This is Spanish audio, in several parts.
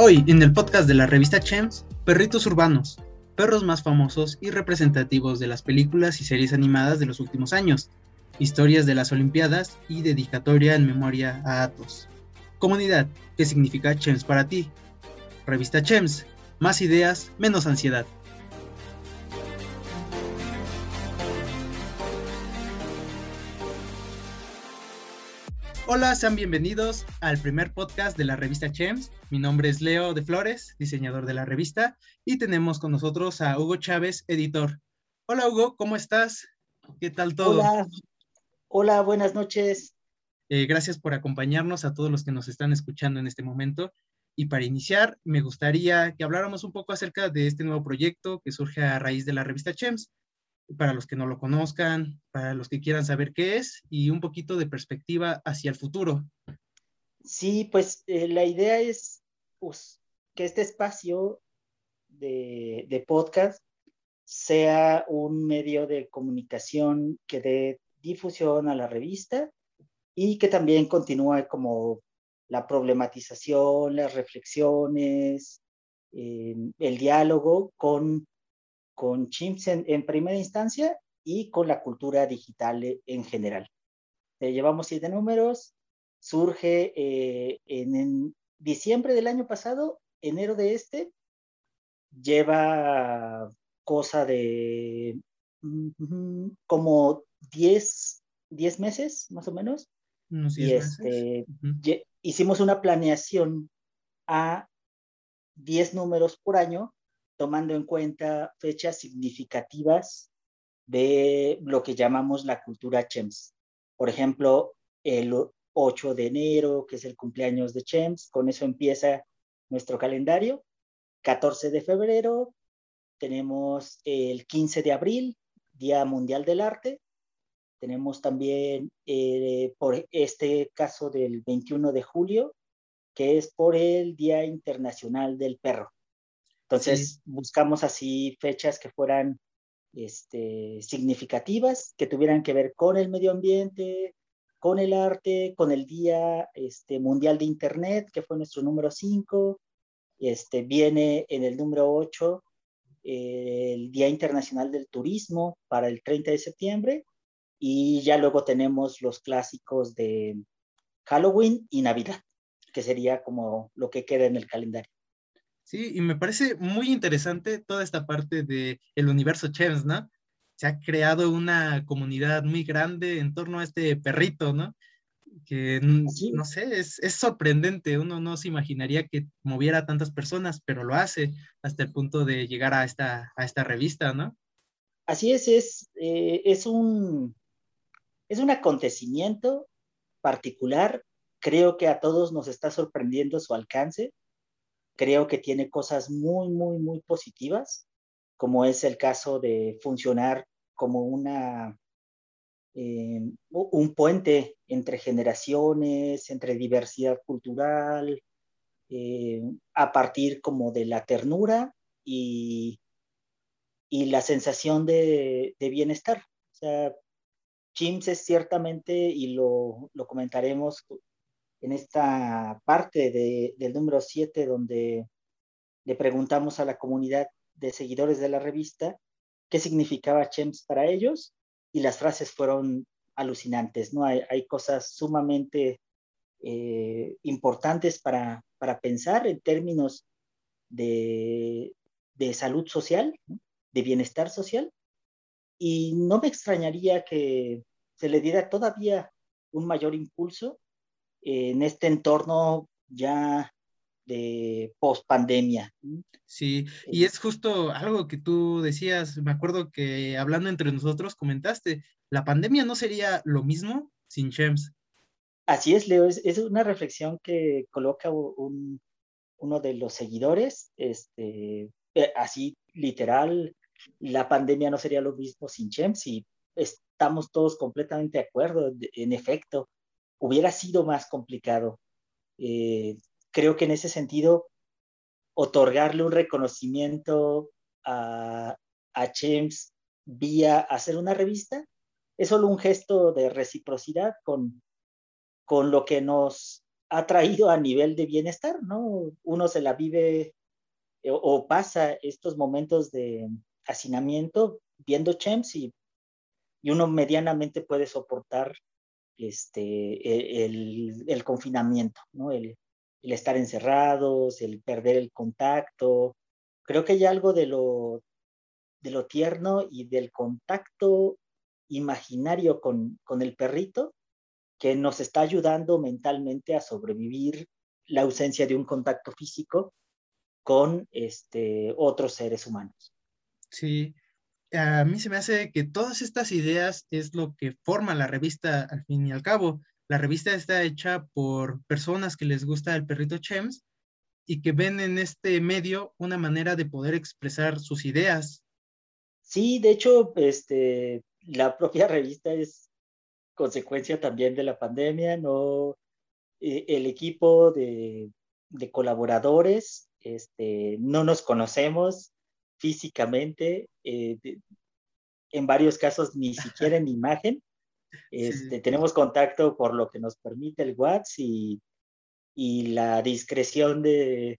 Hoy, en el podcast de la revista Chems, Perritos Urbanos, perros más famosos y representativos de las películas y series animadas de los últimos años, historias de las Olimpiadas y dedicatoria en memoria a Atos. Comunidad, ¿qué significa Chems para ti? Revista Chems, más ideas, menos ansiedad. Hola, sean bienvenidos al primer podcast de la revista Chems. Mi nombre es Leo de Flores, diseñador de la revista, y tenemos con nosotros a Hugo Chávez, editor. Hola Hugo, ¿cómo estás? ¿Qué tal todo? Hola, hola, buenas noches. Eh, gracias por acompañarnos a todos los que nos están escuchando en este momento. Y para iniciar, me gustaría que habláramos un poco acerca de este nuevo proyecto que surge a raíz de la revista Chems para los que no lo conozcan, para los que quieran saber qué es y un poquito de perspectiva hacia el futuro. Sí, pues eh, la idea es pues, que este espacio de, de, podcast sea un medio de comunicación que dé difusión a la revista y que también continúe como la problematización, las reflexiones, eh, el diálogo con con chimps en, primera instancia y con la cultura digital en general. Eh, llevamos siete números, surge eh, en, diciembre del año pasado, enero de este, lleva cosa de mm, como 10, 10 meses más o menos. y este, hicimos una planeación a 10 números por año tomando en cuenta fechas significativas de lo que llamamos la cultura Chems. Por ejemplo, el 8 de enero, que es el cumpleaños de Chems, con eso empieza nuestro calendario. 14 de febrero, tenemos el 15 de abril, Día Mundial del Arte. Tenemos también, eh, por este caso del 21 de julio, que es por el Día Internacional del Perro. Entonces, buscamos así fechas que fueran este, significativas, que tuvieran que ver con el medio ambiente, con el arte, con el Día este, Mundial de Internet, que fue nuestro número 5. Este, viene en el número 8 el Día Internacional del Turismo para el 30 de septiembre. Y ya luego tenemos los clásicos de Halloween y Navidad, que sería como lo que queda en el calendario. Sí, y me parece muy interesante toda esta parte del el universo Chems, ¿no? Se ha creado una comunidad muy grande en torno a este perrito, ¿no? Que, no sé, es, es, sorprendente. Uno no se imaginaría que moviera a tantas personas, pero lo hace hasta el punto de llegar a esta, a esta revista, ¿no? Así es, es, eh, es, un, es un acontecimiento particular. Creo que a todos nos está sorprendiendo su alcance creo que tiene cosas muy, muy, muy positivas, como es el caso de funcionar como una, eh, un puente entre generaciones, entre diversidad cultural, eh, a partir como de la ternura y, y la sensación de, de, bienestar. O sea, Chims es ciertamente, y lo, lo comentaremos en esta parte del número 7 donde le preguntamos a la comunidad de seguidores de la revista qué significaba Chems para ellos y las frases fueron alucinantes, ¿no? Hay, hay cosas sumamente eh, importantes para, para, pensar en términos de, de salud social, de bienestar social, y no me extrañaría que se le diera todavía un mayor impulso en este entorno ya de post pandemia. Sí, y es justo algo que tú decías, me acuerdo que hablando entre nosotros comentaste, la pandemia no sería lo mismo sin Chems. Así es, Leo, es, una reflexión que coloca un, uno de los seguidores, este, eh, así literal, la pandemia no sería lo mismo sin Chems y estamos todos completamente de acuerdo, en efecto, hubiera sido más complicado. Eh, creo que en ese sentido, otorgarle un reconocimiento a, a James vía hacer una revista es solo un gesto de reciprocidad con, con lo que nos ha traído a nivel de bienestar, ¿no? Uno se la vive o, o pasa estos momentos de hacinamiento viendo Chems y, y uno medianamente puede soportar este, el, el, confinamiento, ¿no? El, el, estar encerrados, el perder el contacto. Creo que hay algo de lo, de lo tierno y del contacto imaginario con, con el perrito que nos está ayudando mentalmente a sobrevivir la ausencia de un contacto físico con este, otros seres humanos. Sí, a mí se me hace que todas estas ideas es lo que forma la revista al fin y al cabo. La revista está hecha por personas que les gusta el perrito Chems y que ven en este medio una manera de poder expresar sus ideas. Sí, de hecho, este, la propia revista es consecuencia también de la pandemia, ¿no? Eh, el equipo de, de colaboradores, este, no nos conocemos, físicamente, eh, en varios casos ni siquiera en imagen. Este, Tenemos contacto por lo que nos permite el WhatsApp y, y la discreción de,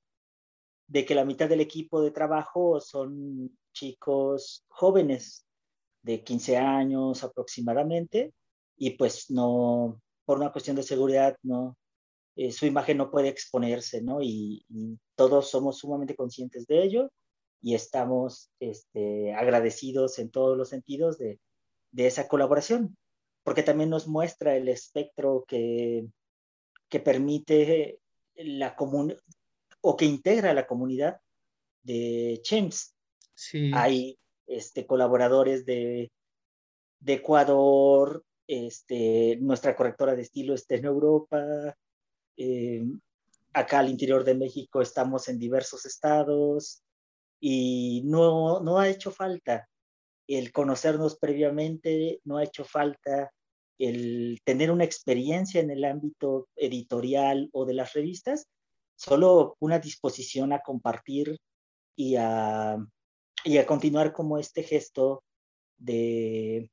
de que la mitad del equipo de trabajo son chicos jóvenes de 15 años aproximadamente y pues no, por una cuestión de seguridad, no, eh, su imagen no puede exponerse, ¿no? Y, y, todos somos sumamente conscientes de ello y estamos este, agradecidos en todos los sentidos de, de, esa colaboración, porque también nos muestra el espectro que, que permite la comunidad o que integra la comunidad de CHEMS. Sí. Hay este, colaboradores de, de Ecuador, este, nuestra correctora de estilo está en Europa, eh, acá al interior de México estamos en diversos estados, y no, no ha hecho falta el conocernos previamente, no ha hecho falta el tener una experiencia en el ámbito editorial o de las revistas, solo una disposición a compartir y a, y a continuar como este gesto de,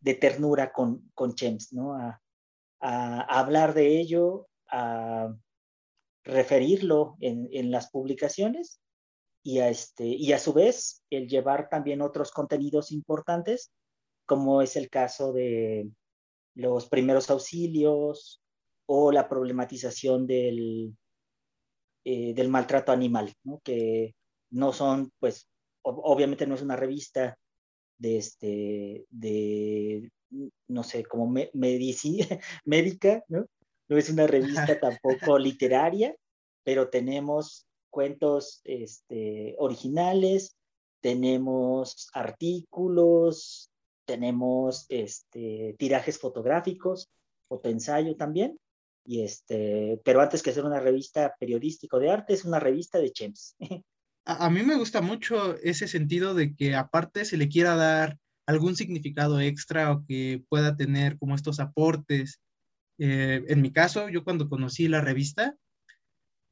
de ternura con, con Chems, ¿no? A, hablar de ello, a referirlo en, en las publicaciones y a, este, y a su vez el llevar también otros contenidos importantes, como es el caso de los primeros auxilios o la problematización del, eh, del maltrato animal, ¿no? que no son, pues, obviamente no es una revista de, este, de no sé, como me, medicina, médica, ¿no? No es una revista tampoco literaria, pero tenemos cuentos este, originales, tenemos artículos, tenemos este, tirajes fotográficos, fotoensayo también. Y este, pero antes que ser una revista periodística de arte, es una revista de Chems. A, a, mí me gusta mucho ese sentido de que aparte se le quiera dar algún significado extra o que pueda tener como estos aportes. Eh, en mi caso, yo cuando conocí la revista,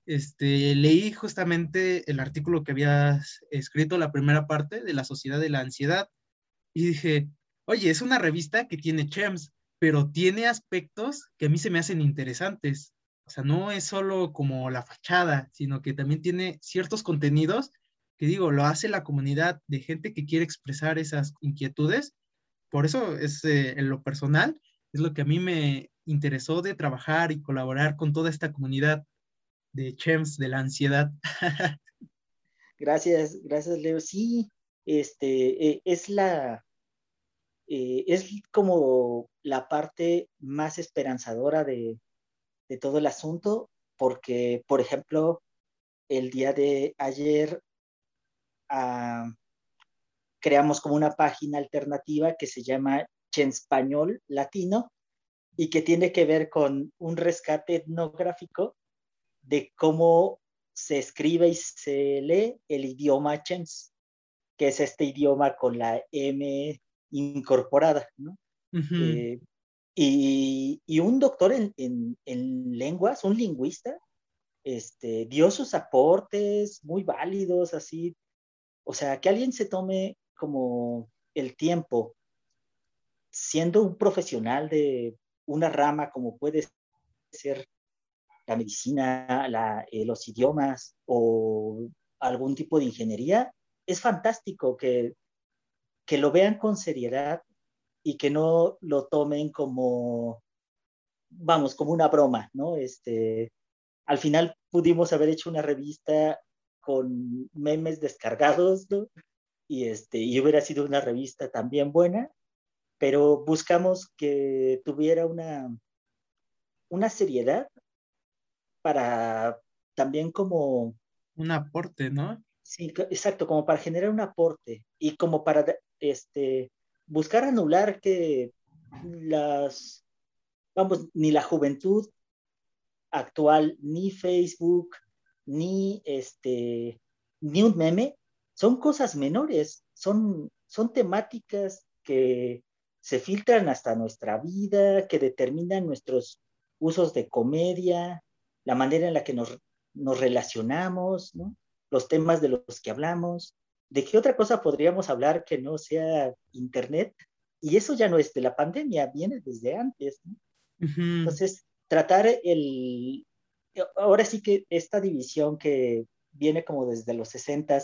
este, leí justamente el artículo que habías escrito, la primera parte de la Sociedad de la Ansiedad, y dije, oye, es una revista que tiene chems, pero tiene aspectos que a mí se me hacen interesantes. O sea, no es solo como la fachada, sino que también tiene ciertos contenidos que digo, lo hace la comunidad de gente que quiere expresar esas inquietudes. Por eso es eh, en lo personal, es lo que a mí me interesó de trabajar y colaborar con toda esta comunidad de Chems de la ansiedad. gracias, gracias Leo. Sí, este, eh, es la, eh, es como la parte más esperanzadora de, de todo el asunto, porque, por ejemplo, el día de ayer ah, creamos como una página alternativa que se llama Chenspañol Latino y que tiene que ver con un rescate etnográfico de cómo se escribe y se lee el idioma Chems, que es este idioma con la M incorporada, ¿no? eh, y, y, un doctor en, en, en, lenguas, un lingüista, este, dio sus aportes muy válidos, así. O sea, que alguien se tome como el tiempo, siendo un profesional de una rama como puede ser la medicina, eh, los idiomas o algún tipo de ingeniería, es fantástico que, que lo vean con seriedad y que no lo tomen como, vamos, como una broma, ¿no? Este, al final pudimos haber hecho una revista con memes descargados, ¿no? Y, este, y hubiera sido una revista también buena, pero buscamos que tuviera una, una seriedad para también como... Un aporte, ¿no? Sí, exacto, como para generar un aporte y como para este, buscar anular que las, vamos, ni la juventud actual, ni Facebook, ni este, ni un meme, son cosas menores, son, son temáticas que se filtran hasta nuestra vida, que determinan nuestros usos de comedia, la manera en la que nos, nos relacionamos, los temas de los que hablamos. ¿De qué otra cosa podríamos hablar que no sea Internet? Y eso ya no es de la pandemia, viene desde antes. Entonces, tratar el... Ahora sí que esta división que viene como desde los 60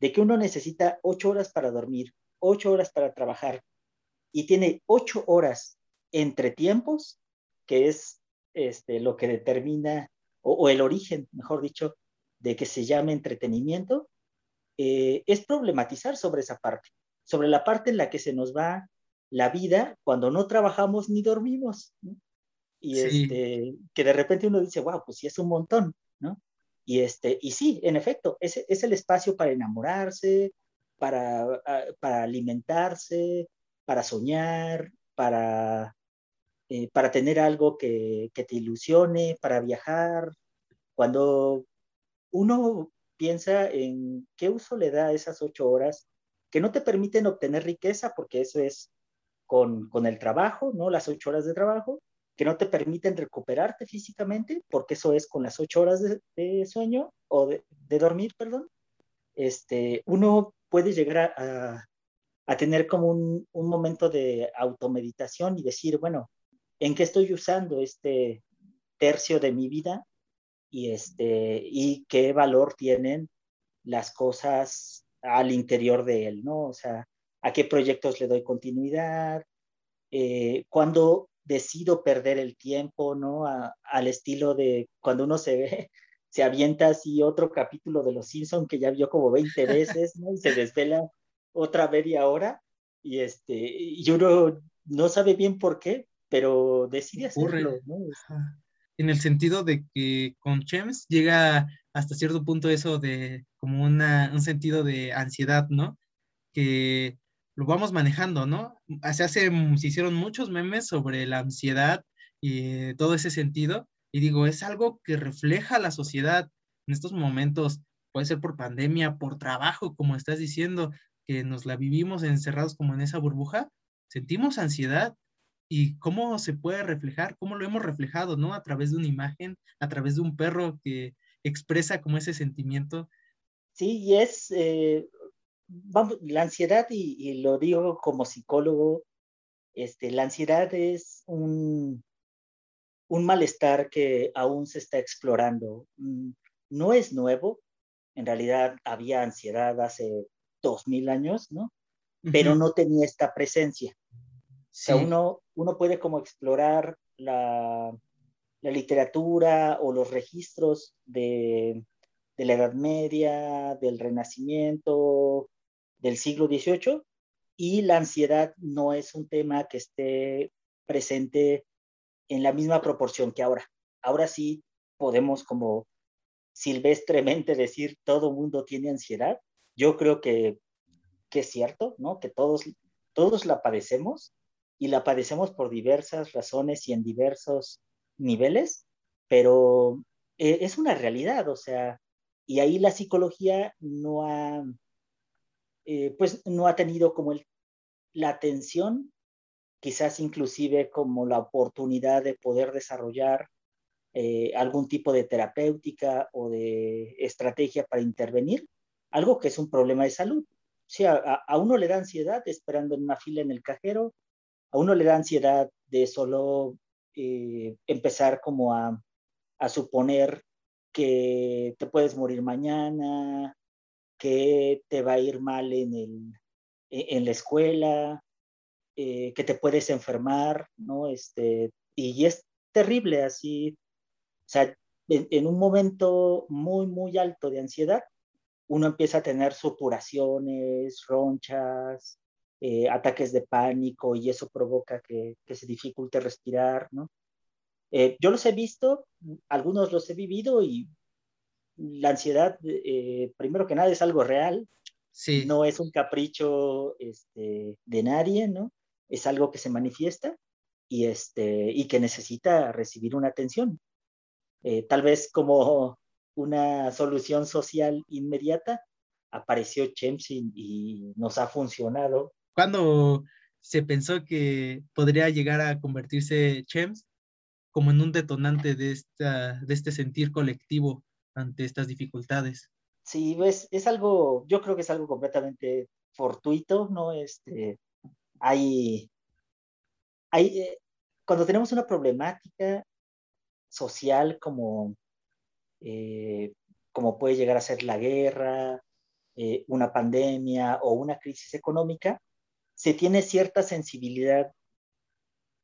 de que uno necesita ocho horas para dormir, ocho horas para trabajar y tiene ocho horas entre tiempos, que es este, lo que determina o, el origen, mejor dicho, de que se llame entretenimiento, eh, es problematizar sobre esa parte, sobre la parte en la que se nos va la vida cuando no trabajamos ni dormimos. Y este, que de repente uno dice, wow, pues sí es un montón, ¿no? Y, este, y sí, en efecto, es, es el espacio para enamorarse, para, ah, para alimentarse, para soñar, para eh, para tener algo que, que, te ilusione, para viajar. Cuando uno piensa en qué uso le da esas ocho horas que no te permiten obtener riqueza, porque eso es con, con el trabajo, ¿no? Las ocho horas de trabajo, que no te permiten recuperarte físicamente, porque eso es con las ocho horas de, sueño o de, de, dormir, perdón. Este, uno puede llegar a, a tener como un, un, momento de automeditación y decir, bueno, en qué estoy usando este tercio de mi vida y, este, y qué valor tienen las cosas al interior de él, ¿no? O sea, a qué proyectos le doy continuidad, eh, cuando decido perder el tiempo, ¿no? al estilo de cuando uno se ve, se avienta así otro capítulo de Los Simpson que ya vio como 20 veces, ¿no? Y se desvela otra media hora y, este, y uno no sabe bien por qué, pero decide hacerlo, ¿no? En el sentido de que con Chems llega hasta cierto punto eso de como una, un sentido de ansiedad, ¿no? Que lo vamos manejando, ¿no? Se, hace, se hicieron muchos memes sobre la ansiedad y todo ese sentido. Y digo, es algo que refleja la sociedad en estos momentos, puede ser por pandemia, por trabajo, como estás diciendo, que nos la vivimos encerrados como en esa burbuja, sentimos ansiedad y cómo se puede reflejar, cómo lo hemos reflejado, ¿no? A través de una imagen, a través de un perro que expresa como ese sentimiento. Sí, y es, eh, vamos, la ansiedad, y, lo digo como psicólogo, este, la ansiedad es un, un malestar que aún se está explorando. Mm, no es nuevo, en realidad había ansiedad hace dos mil años, ¿no? Pero no tenía esta presencia. O sea, uno, uno puede como explorar la, la literatura o los registros de, de, la Edad Media, del Renacimiento, del siglo XVIII, y la ansiedad no es un tema que esté presente en la misma proporción que ahora. Ahora sí podemos como silvestremente decir todo mundo tiene ansiedad. Yo creo que, que es cierto, ¿no? Que todos, todos la padecemos, y la padecemos por diversas razones y en diversos niveles, pero eh, es una realidad, o sea, y ahí la psicología no ha, eh, pues no ha tenido como el, la atención, quizás inclusive como la oportunidad de poder desarrollar eh, algún tipo de terapéutica o de estrategia para intervenir, algo que es un problema de salud. O sea, a uno le da ansiedad esperando en una fila en el cajero, a uno le da ansiedad de solo eh, empezar como a, a suponer que te puedes morir mañana, que te va a ir mal en, el, e, en la escuela, eh, que te puedes enfermar, ¿no? Este, y es terrible así, o sea, en, un momento muy, muy alto de ansiedad, uno empieza a tener supuraciones, ronchas, eh, ataques de pánico y eso provoca que, que se dificulte respirar, ¿no? Eh, yo los he visto, algunos los he vivido y la ansiedad, eh, primero que nada, es algo real. Sí. No es un capricho este, de nadie, ¿no? Es algo que se manifiesta y, este, y que necesita recibir una atención. Eh, tal vez como una solución social inmediata, apareció Chemsin y nos ha funcionado. ¿Cuándo se pensó que podría llegar a convertirse Chems como en un detonante de, esta, de este sentir colectivo ante estas dificultades. Sí, es, es algo, yo creo que es algo completamente fortuito, ¿no? Este, hay, hay, eh, cuando tenemos una problemática social como, eh, como puede llegar a ser la guerra, eh, una pandemia o una crisis económica, se tiene cierta sensibilidad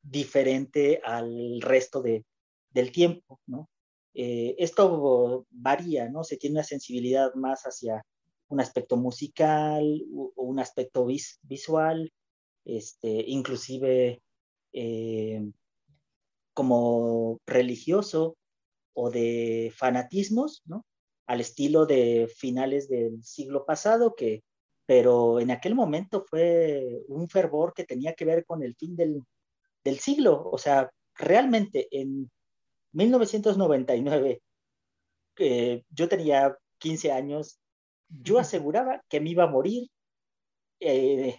diferente al resto de, del tiempo, ¿no? Eh, esto varía, ¿no? Se tiene una sensibilidad más hacia un aspecto musical o un aspecto visual, este, inclusive eh, como religioso o de fanatismos, ¿no? Al estilo de finales del siglo pasado, que, pero en aquel momento fue un fervor que tenía que ver con el fin del, del siglo. O sea, realmente en 1999, eh, yo tenía 15 años, yo aseguraba que me iba a morir eh,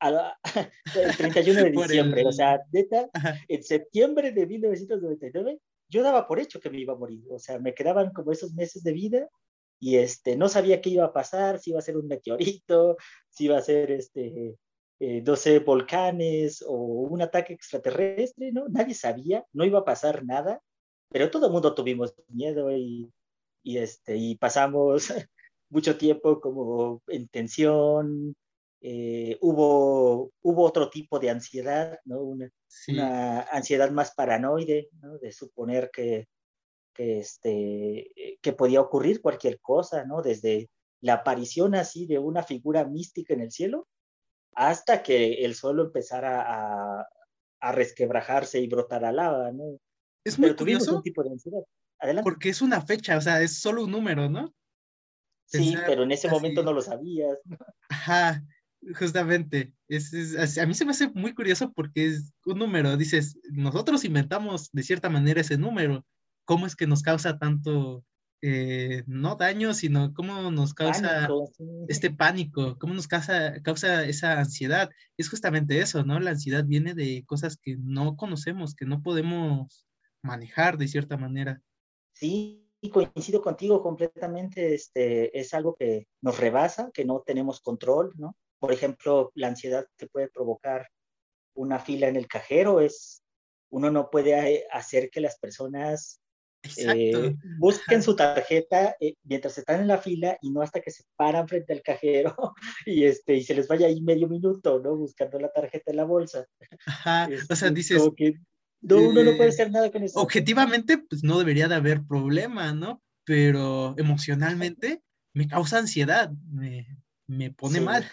el 31 de diciembre. O sea, en septiembre de 1999, yo daba por hecho que me iba a morir. O sea, me quedaban como esos meses de vida y este, no sabía qué iba a pasar, si iba a ser un meteorito, si iba a ser este, eh, 12 volcanes o un ataque extraterrestre, ¿no? Nadie sabía, no iba a pasar nada pero todo el mundo tuvimos miedo y, y, este, y pasamos mucho tiempo como en tensión, eh, hubo, hubo otro tipo de ansiedad, ¿no? Una, una ansiedad más paranoide, ¿no? De suponer que, que, este, que podía ocurrir cualquier cosa, ¿no? Desde la aparición así de una figura mística en el cielo hasta que el suelo empezara a, a resquebrajarse y brotar a lava, ¿no? Es muy curioso. Porque es una fecha, o sea, es solo un número, ¿no? Sí, pero en ese momento no lo sabías. Ajá, justamente. Es, a mí se me hace muy curioso porque es un número. Dices, nosotros inventamos de cierta manera ese número. ¿Cómo es que nos causa tanto, eh, no daño, sino cómo nos causa este pánico? ¿Cómo nos causa, causa esa ansiedad? Es justamente eso, ¿no? La ansiedad viene de cosas que no conocemos, que no podemos manejar de cierta manera. Sí, coincido contigo completamente. Este, es algo que nos rebasa, que no tenemos control, ¿no? Por ejemplo, la ansiedad que puede provocar una fila en el cajero es, uno no puede eh, hacer que las personas eh, busquen su tarjeta eh, mientras están en la fila y no hasta que se paran frente al cajero y, este, y se les vaya ahí medio minuto, ¿no? Buscando la tarjeta en la bolsa. Ajá, o sea, dices, no, uno no puede hacer nada con eso. Objetivamente, pues no debería de haber problema, ¿no? Pero emocionalmente me causa ansiedad, me, me pone mal.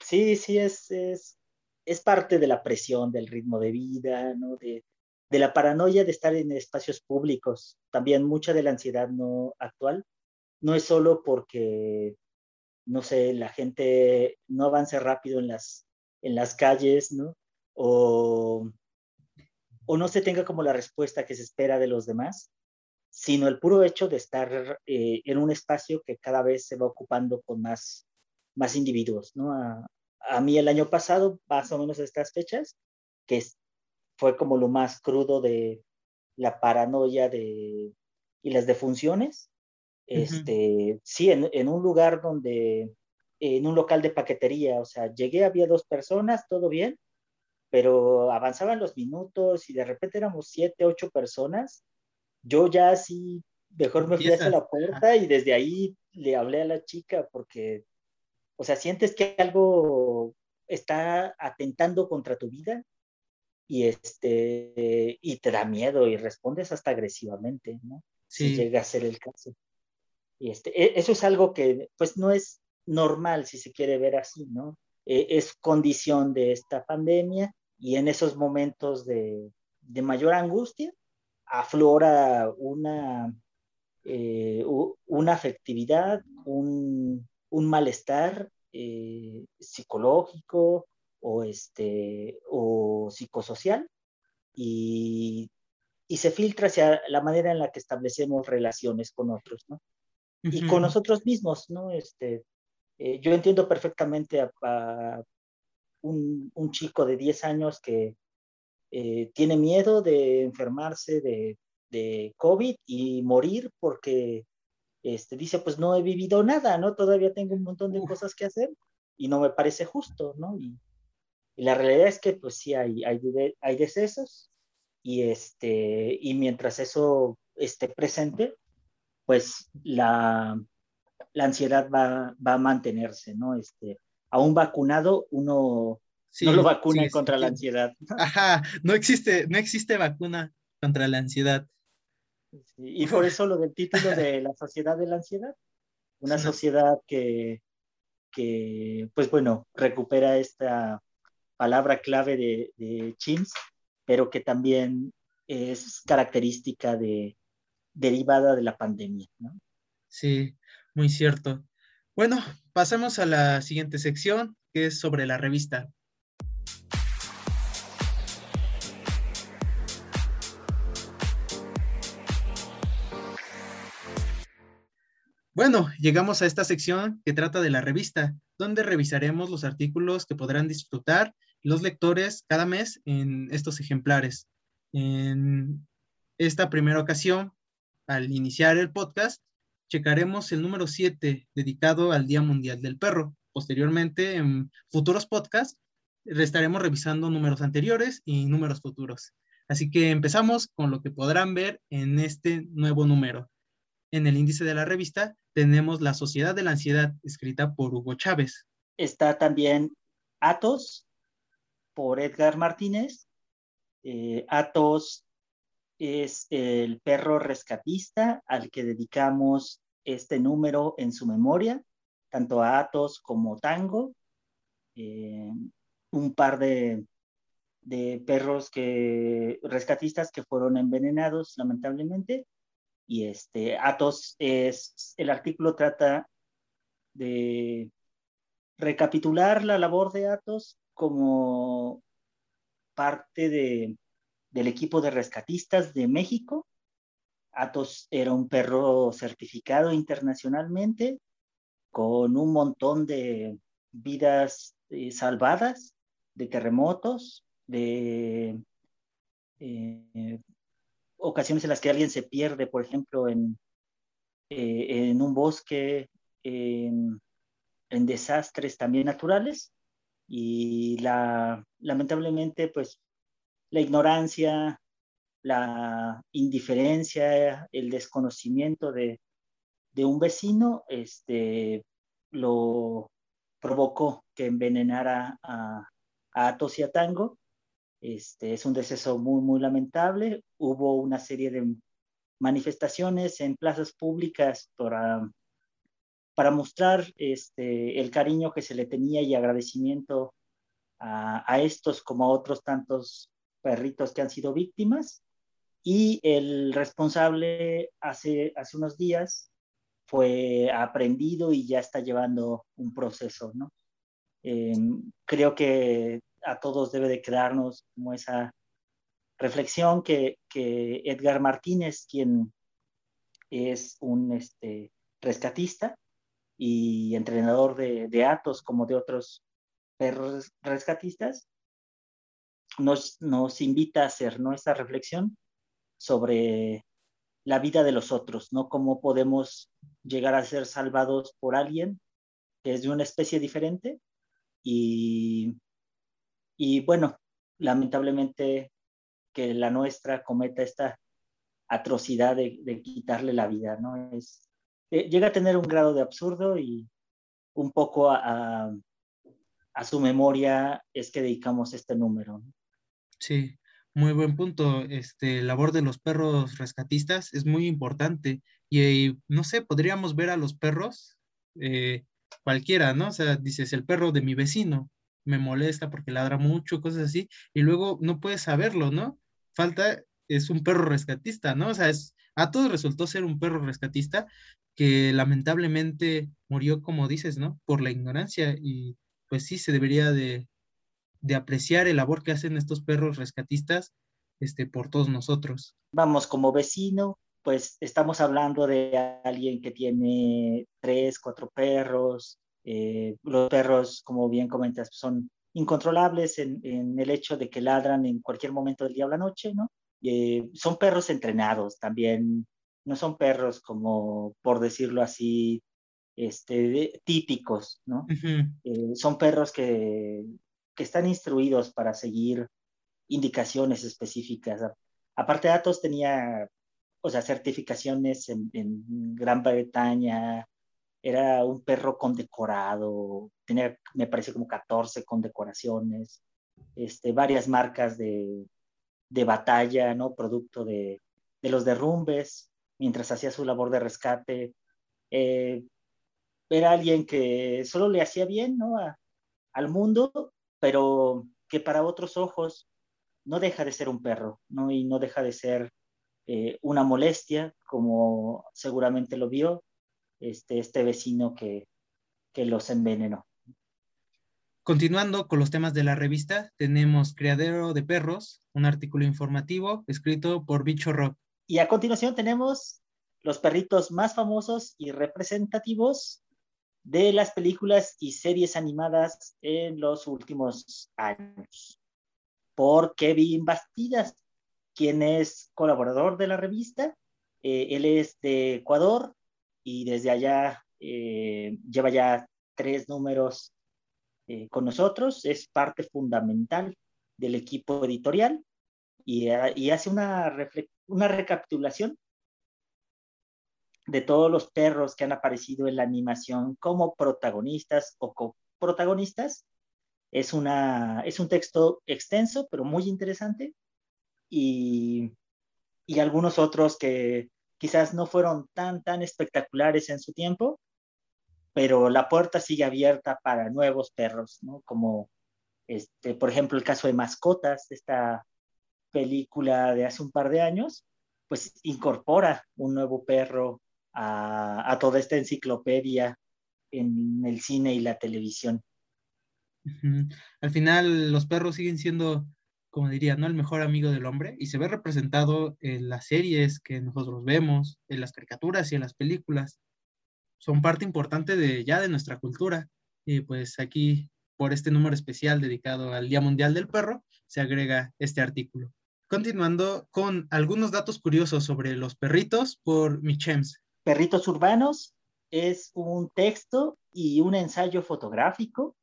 sí, sí, es, es, es, parte de la presión del ritmo de vida, ¿no? De, de la paranoia de estar en espacios públicos. También mucha de la ansiedad no actual no es solo porque, no sé, la gente no avance rápido en las, en las calles, ¿no? O o no se tenga como la respuesta que se espera de los demás, sino el puro hecho de estar eh, en un espacio que cada vez se va ocupando con más, más individuos. ¿no? A, a, mí el año pasado, más o menos a estas fechas, que fue como lo más crudo de la paranoia de, y las defunciones, este, sí, en, en, un lugar donde, en un local de paquetería, o sea, llegué, había dos personas, todo bien, pero avanzaban los minutos y de repente éramos siete, ocho personas. Yo ya sí, mejor me fui hacia la puerta y desde ahí le hablé a la chica porque, o sea, sientes que algo está atentando contra tu vida y, este, y te da miedo y respondes hasta agresivamente, ¿no? Si llega a ser el caso. Y este, e, eso es algo que pues no es normal si se quiere ver así, ¿no? E, es condición de esta pandemia y en esos momentos de, de mayor angustia aflora una, eh, una afectividad, un, un malestar eh, psicológico o, este, o psicosocial y, y, se filtra hacia la manera en la que establecemos relaciones con otros, ¿no? Y con nosotros mismos, ¿no? Este, eh, yo entiendo perfectamente a, un, un, chico de 10 años que eh, tiene miedo de enfermarse de, de COVID y morir porque este, dice, pues no he vivido nada, ¿no? Todavía tengo un montón de cosas que hacer y no me parece justo, ¿no? Y, la realidad es que pues sí hay, hay, hay decesos y, este, y mientras eso esté presente, pues la, la ansiedad va, va, a mantenerse, ¿no? Este, a un vacunado uno no lo vacuna contra la ansiedad. Ajá, no existe, no existe vacuna contra la ansiedad y por eso lo del título de La Sociedad de la Ansiedad, una sociedad que, que, pues bueno, recupera esta palabra clave de, de pero que también es característica de, derivada de la pandemia. Sí, muy cierto. Bueno, pasemos a la siguiente sección, que es sobre la revista. Bueno, llegamos a esta sección que trata de la revista, donde revisaremos los artículos que podrán disfrutar los lectores cada mes en estos ejemplares. En esta primera ocasión, al iniciar el podcast, checaremos el número 7 dedicado al Día Mundial del Perro. Posteriormente, en futuros podcasts, estaremos revisando números anteriores y números futuros. Así que empezamos con lo que podrán ver en este nuevo número. En el índice de la revista tenemos La Sociedad de la Ansiedad, escrita por Hugo Chávez. Está también Atos, por Edgar Martínez. Eh, Atos es el perro rescatista al que dedicamos este número en su memoria, tanto a Atos como Tango. Eh, un par de, de perros que, rescatistas que fueron envenenados, lamentablemente, y este, Atos es, el artículo trata de recapitular la labor de Atos como parte de, del equipo de rescatistas de México. Atos era un perro certificado internacionalmente con un montón de vidas eh, salvadas, de terremotos, de eh, ocasiones en las que alguien se pierde, por ejemplo, en, eh, en un bosque, en, desastres también naturales. Y la, lamentablemente, pues la ignorancia, la indiferencia, el desconocimiento de, de un vecino, este, lo provocó que envenenara a, a Atos y a Tango este, es un deceso muy, muy lamentable. Hubo una serie de manifestaciones en plazas públicas para, para mostrar este, el cariño que se le tenía y agradecimiento a, estos como a otros tantos perritos que han sido víctimas. Y el responsable hace, hace unos días fue aprendido y ya está llevando un proceso, ¿no? Em, creo que a todos debe de quedarnos como esa reflexión que, Edgar Martínez, quien es un este, rescatista y entrenador de, Atos como de otros perros rescatistas, nos, nos invita a hacer ¿no? esta reflexión sobre la vida de los otros, ¿no? Cómo podemos llegar a ser salvados por alguien que es de una especie diferente y y bueno, lamentablemente que la nuestra cometa esta atrocidad de, quitarle la vida, ¿no? Es, eh, llega a tener un grado de absurdo y un poco a, a, su memoria es que dedicamos este número. Sí, muy buen punto. Este, labor de los perros rescatistas es muy importante y, no sé, podríamos ver a los perros eh, cualquiera, ¿no? O sea, dices, el perro de mi vecino me molesta porque ladra mucho, cosas así, y luego no puedes saberlo, ¿no? Falta, es un perro rescatista, ¿no? O sea, es, a todos resultó ser un perro rescatista que lamentablemente murió, como dices, ¿no? Por la ignorancia y pues sí, se debería de, de apreciar el labor que hacen estos perros rescatistas este, por todos nosotros. Vamos, como vecino, pues estamos hablando de alguien que tiene tres, cuatro perros. Eh, los perros, como bien comentas, son incontrolables en, el hecho de que ladran en cualquier momento del día o la noche, ¿no? Eh, son perros entrenados también, no son perros como, por decirlo así, este, típicos, ¿no? Eh, son perros que que están instruidos para seguir indicaciones específicas. Aparte, Atos tenía, o sea, certificaciones en, Gran Bretaña, era un perro condecorado, tenía, me parece, como 14 condecoraciones, este, varias marcas de, de batalla, ¿no? Producto de, de, los derrumbes, mientras hacía su labor de rescate. Eh, era alguien que solo le hacía bien, ¿no? al mundo pero que para otros ojos no deja de ser un perro, ¿no? Y no deja de ser eh, una molestia, como seguramente lo vio este, este vecino que, que los envenenó. Continuando con los temas de la revista, tenemos Criadero de Perros, un artículo informativo escrito por Bicho Rock. Y a continuación tenemos los perritos más famosos y representativos de las películas y series animadas en los últimos años. Por Kevin Bastidas, quien es colaborador de la revista. Eh, él es de Ecuador y desde allá eh, lleva ya tres números eh, con nosotros. Es parte fundamental del equipo editorial y, y hace una, una recapitulación de todos los perros que han aparecido en la animación como protagonistas o coprotagonistas. Es, una, es un texto extenso, pero muy interesante. Y, y algunos otros que quizás no fueron tan, tan espectaculares en su tiempo, pero la puerta sigue abierta para nuevos perros, ¿no? Como, este, por ejemplo, el caso de Mascotas, esta película de hace un par de años, pues incorpora un nuevo perro a, toda esta enciclopedia en el cine y la televisión. Al final, los perros siguen siendo, como diría, ¿no? El mejor amigo del hombre y se ve representado en las series que nosotros vemos, en las caricaturas y en las películas. Son parte importante de ya de nuestra cultura. Y pues aquí, por este número especial dedicado al Día Mundial del Perro, se agrega este artículo. Continuando con algunos datos curiosos sobre los perritos por Michems. Perritos Urbanos es un texto y un ensayo fotográfico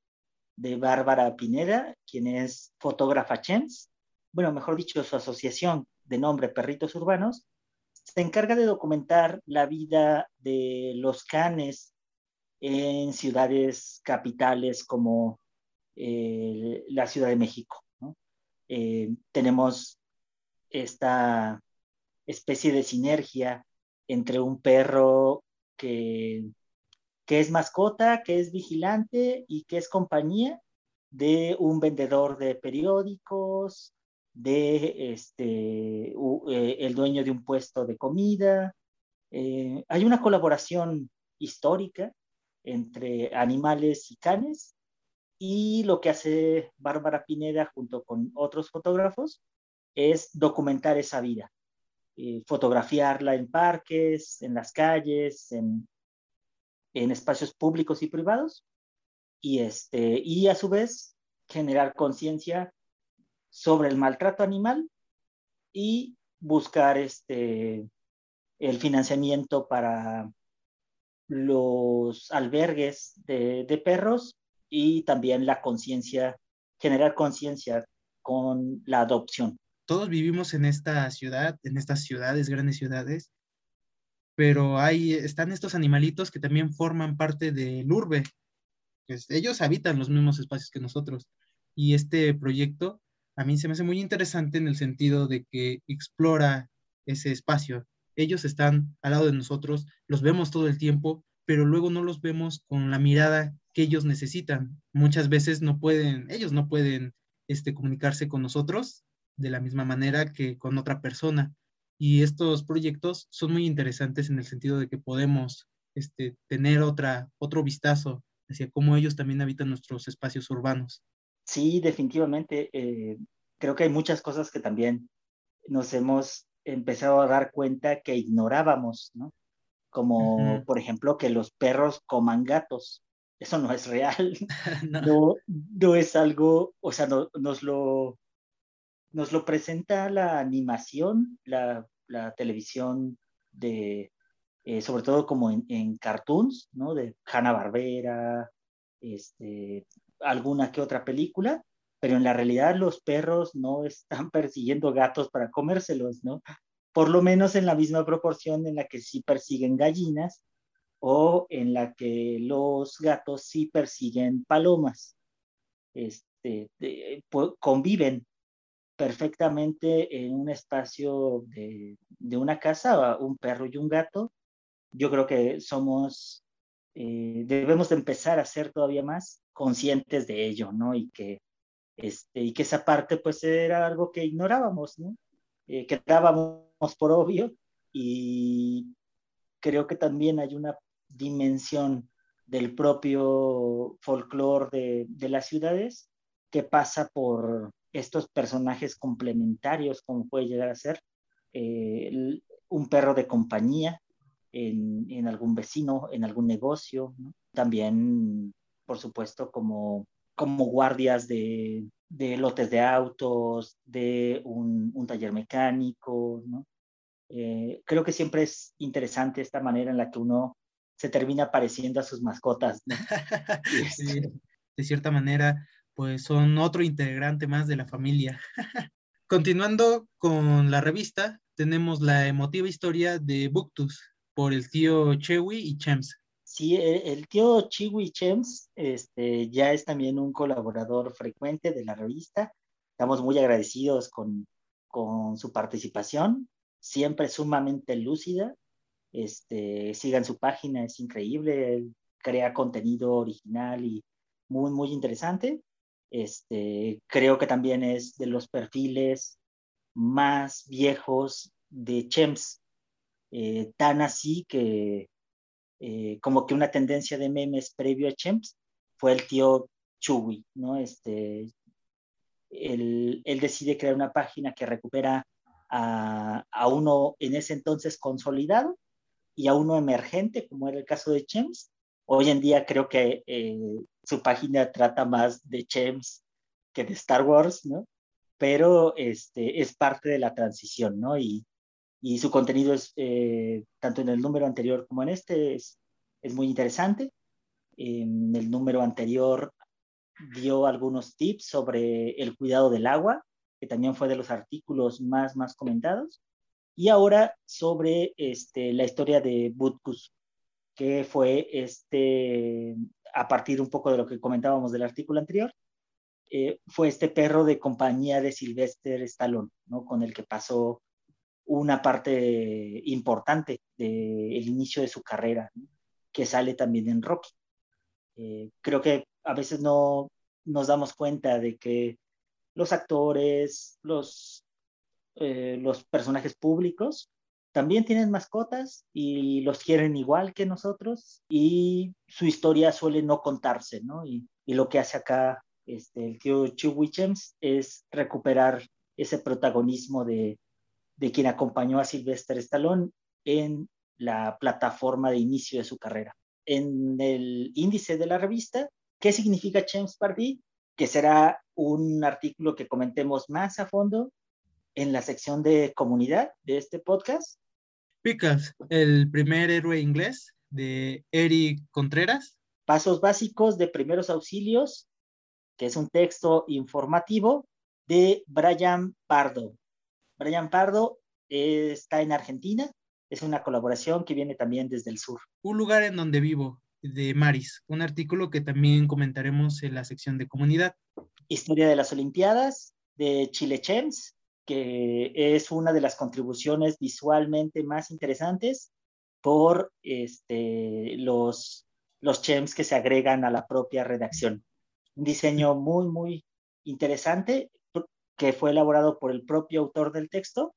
de Bárbara Pineda, quien es fotógrafa CHEMS, bueno, mejor dicho, su asociación de nombre Perritos Urbanos, se encarga de documentar la vida de los canes en ciudades capitales como eh, la Ciudad de México. Eh, tenemos esta especie de sinergia entre un perro que, que es mascota, que es vigilante y que es compañía de un vendedor de periódicos, de este, eh, el dueño de un puesto de comida. Eh, hay una colaboración histórica entre animales y canes y lo que hace Bárbara Pineda junto con otros fotógrafos es documentar esa vida. Fotografiarla en parques, en las calles, en, espacios públicos y privados, y, este, y a su vez generar conciencia sobre el maltrato animal y buscar este, el financiamiento para los albergues de, de perros y también la conciencia, generar conciencia con la adopción todos vivimos en esta ciudad, en estas ciudades, grandes ciudades, pero ahí están estos animalitos que también forman parte del urbe. Pues ellos habitan los mismos espacios que nosotros. Y este proyecto a mí se me hace muy interesante en el sentido de que explora ese espacio. Ellos están al lado de nosotros, los vemos todo el tiempo, pero luego no los vemos con la mirada que ellos necesitan. Muchas veces no pueden, ellos no pueden este, comunicarse con nosotros de la misma manera que con otra persona. Y estos proyectos son muy interesantes en el sentido de que podemos este, tener otra, otro vistazo hacia cómo ellos también habitan nuestros espacios urbanos. Sí, definitivamente. Eh, creo que hay muchas cosas que también nos hemos empezado a dar cuenta que ignorábamos, ¿no? Como, por ejemplo, que los perros coman gatos. Eso no es real. no. no. es algo, o sea, no, nos, lo, nos lo presenta la animación, la, televisión de, eh, sobre todo como en, cartoons, ¿no? De Hanna-Barbera, este, alguna que otra película, pero en la realidad los perros no están persiguiendo gatos para comérselos, ¿no? Por lo menos en la misma proporción en la que sí persiguen gallinas o en la que los gatos sí persiguen palomas. Este, conviven perfectamente en un espacio de, de, una casa, un perro y un gato. Yo creo que somos, eh, debemos de empezar a ser todavía más conscientes de ello, ¿no? Y que, este, y que esa parte pues era algo que ignorábamos, ¿no? Eh, que dábamos por obvio y creo que también hay una dimensión del propio folclore de, de las ciudades que pasa por estos personajes complementarios, como puede llegar a ser eh, un perro de compañía en, en, algún vecino, en algún negocio, ¿no? también por supuesto, como, como guardias de, de lotes de autos, de un, un taller mecánico, ¿no? Eh, creo que siempre es interesante esta manera en la que uno se termina pareciendo a sus mascotas. ¿no? sí, de cierta manera, pues son otro integrante más de la familia. Continuando con la revista, tenemos la emotiva historia de Buctus por el tío Chewy y Chems. Sí, e, el tío Chiwi Chems este, ya es también un colaborador frecuente de la revista. Estamos muy agradecidos con, con su participación, siempre sumamente lúcida. Este, sigan su página, es increíble, crea contenido original y muy, muy interesante. Este, creo que también es de los perfiles más viejos de Chems, eh, tan así que eh, como que una tendencia de memes previo a Chems fue el tío Chuy, ¿no? Este, él, él, decide crear una página que recupera a, a, uno en ese entonces consolidado y a uno emergente, como era el caso de Chems. Hoy en día creo que eh, su página trata más de Chems que de Star Wars, ¿no? Pero este, es parte de la transición, ¿no? Y, y su contenido es, eh, tanto en el número anterior como en este, es, es muy interesante. En el número anterior dio algunos tips sobre el cuidado del agua, que también fue de los artículos más, más comentados. Y ahora sobre este, la historia de Butkus, que fue este, a partir un poco de lo que comentábamos del artículo anterior, eh, fue este perro de compañía de Sylvester Stallone, ¿no? con el que pasó una parte importante del inicio de su carrera, que sale también en Rocky. Eh, creo que a veces no nos damos cuenta de que los actores, los, eh, los personajes públicos, también tienen mascotas y los quieren igual que nosotros y su historia suele no contarse, ¿no? Y, lo que hace acá este, el tío Chu Wichems es recuperar ese protagonismo de, de quien acompañó a Sylvester Stallone en la plataforma de inicio de su carrera. En el índice de la revista, ¿qué significa James Barbie? Que será un artículo que comentemos más a fondo en la sección de comunidad de este podcast. Pickles, el primer héroe inglés de Eric Contreras. Pasos básicos de primeros auxilios, que es un texto informativo de Brian Pardo Brian Pardo está en Argentina. Es una colaboración que viene también desde el sur. Un lugar en donde vivo, de Maris, un artículo que también comentaremos en la sección de comunidad. Historia de las Olimpiadas de Chile Chems, que es una de las contribuciones visualmente más interesantes por este, los, los Chems que se agregan a la propia redacción. Un diseño muy, muy interesante que fue elaborado por el propio autor del texto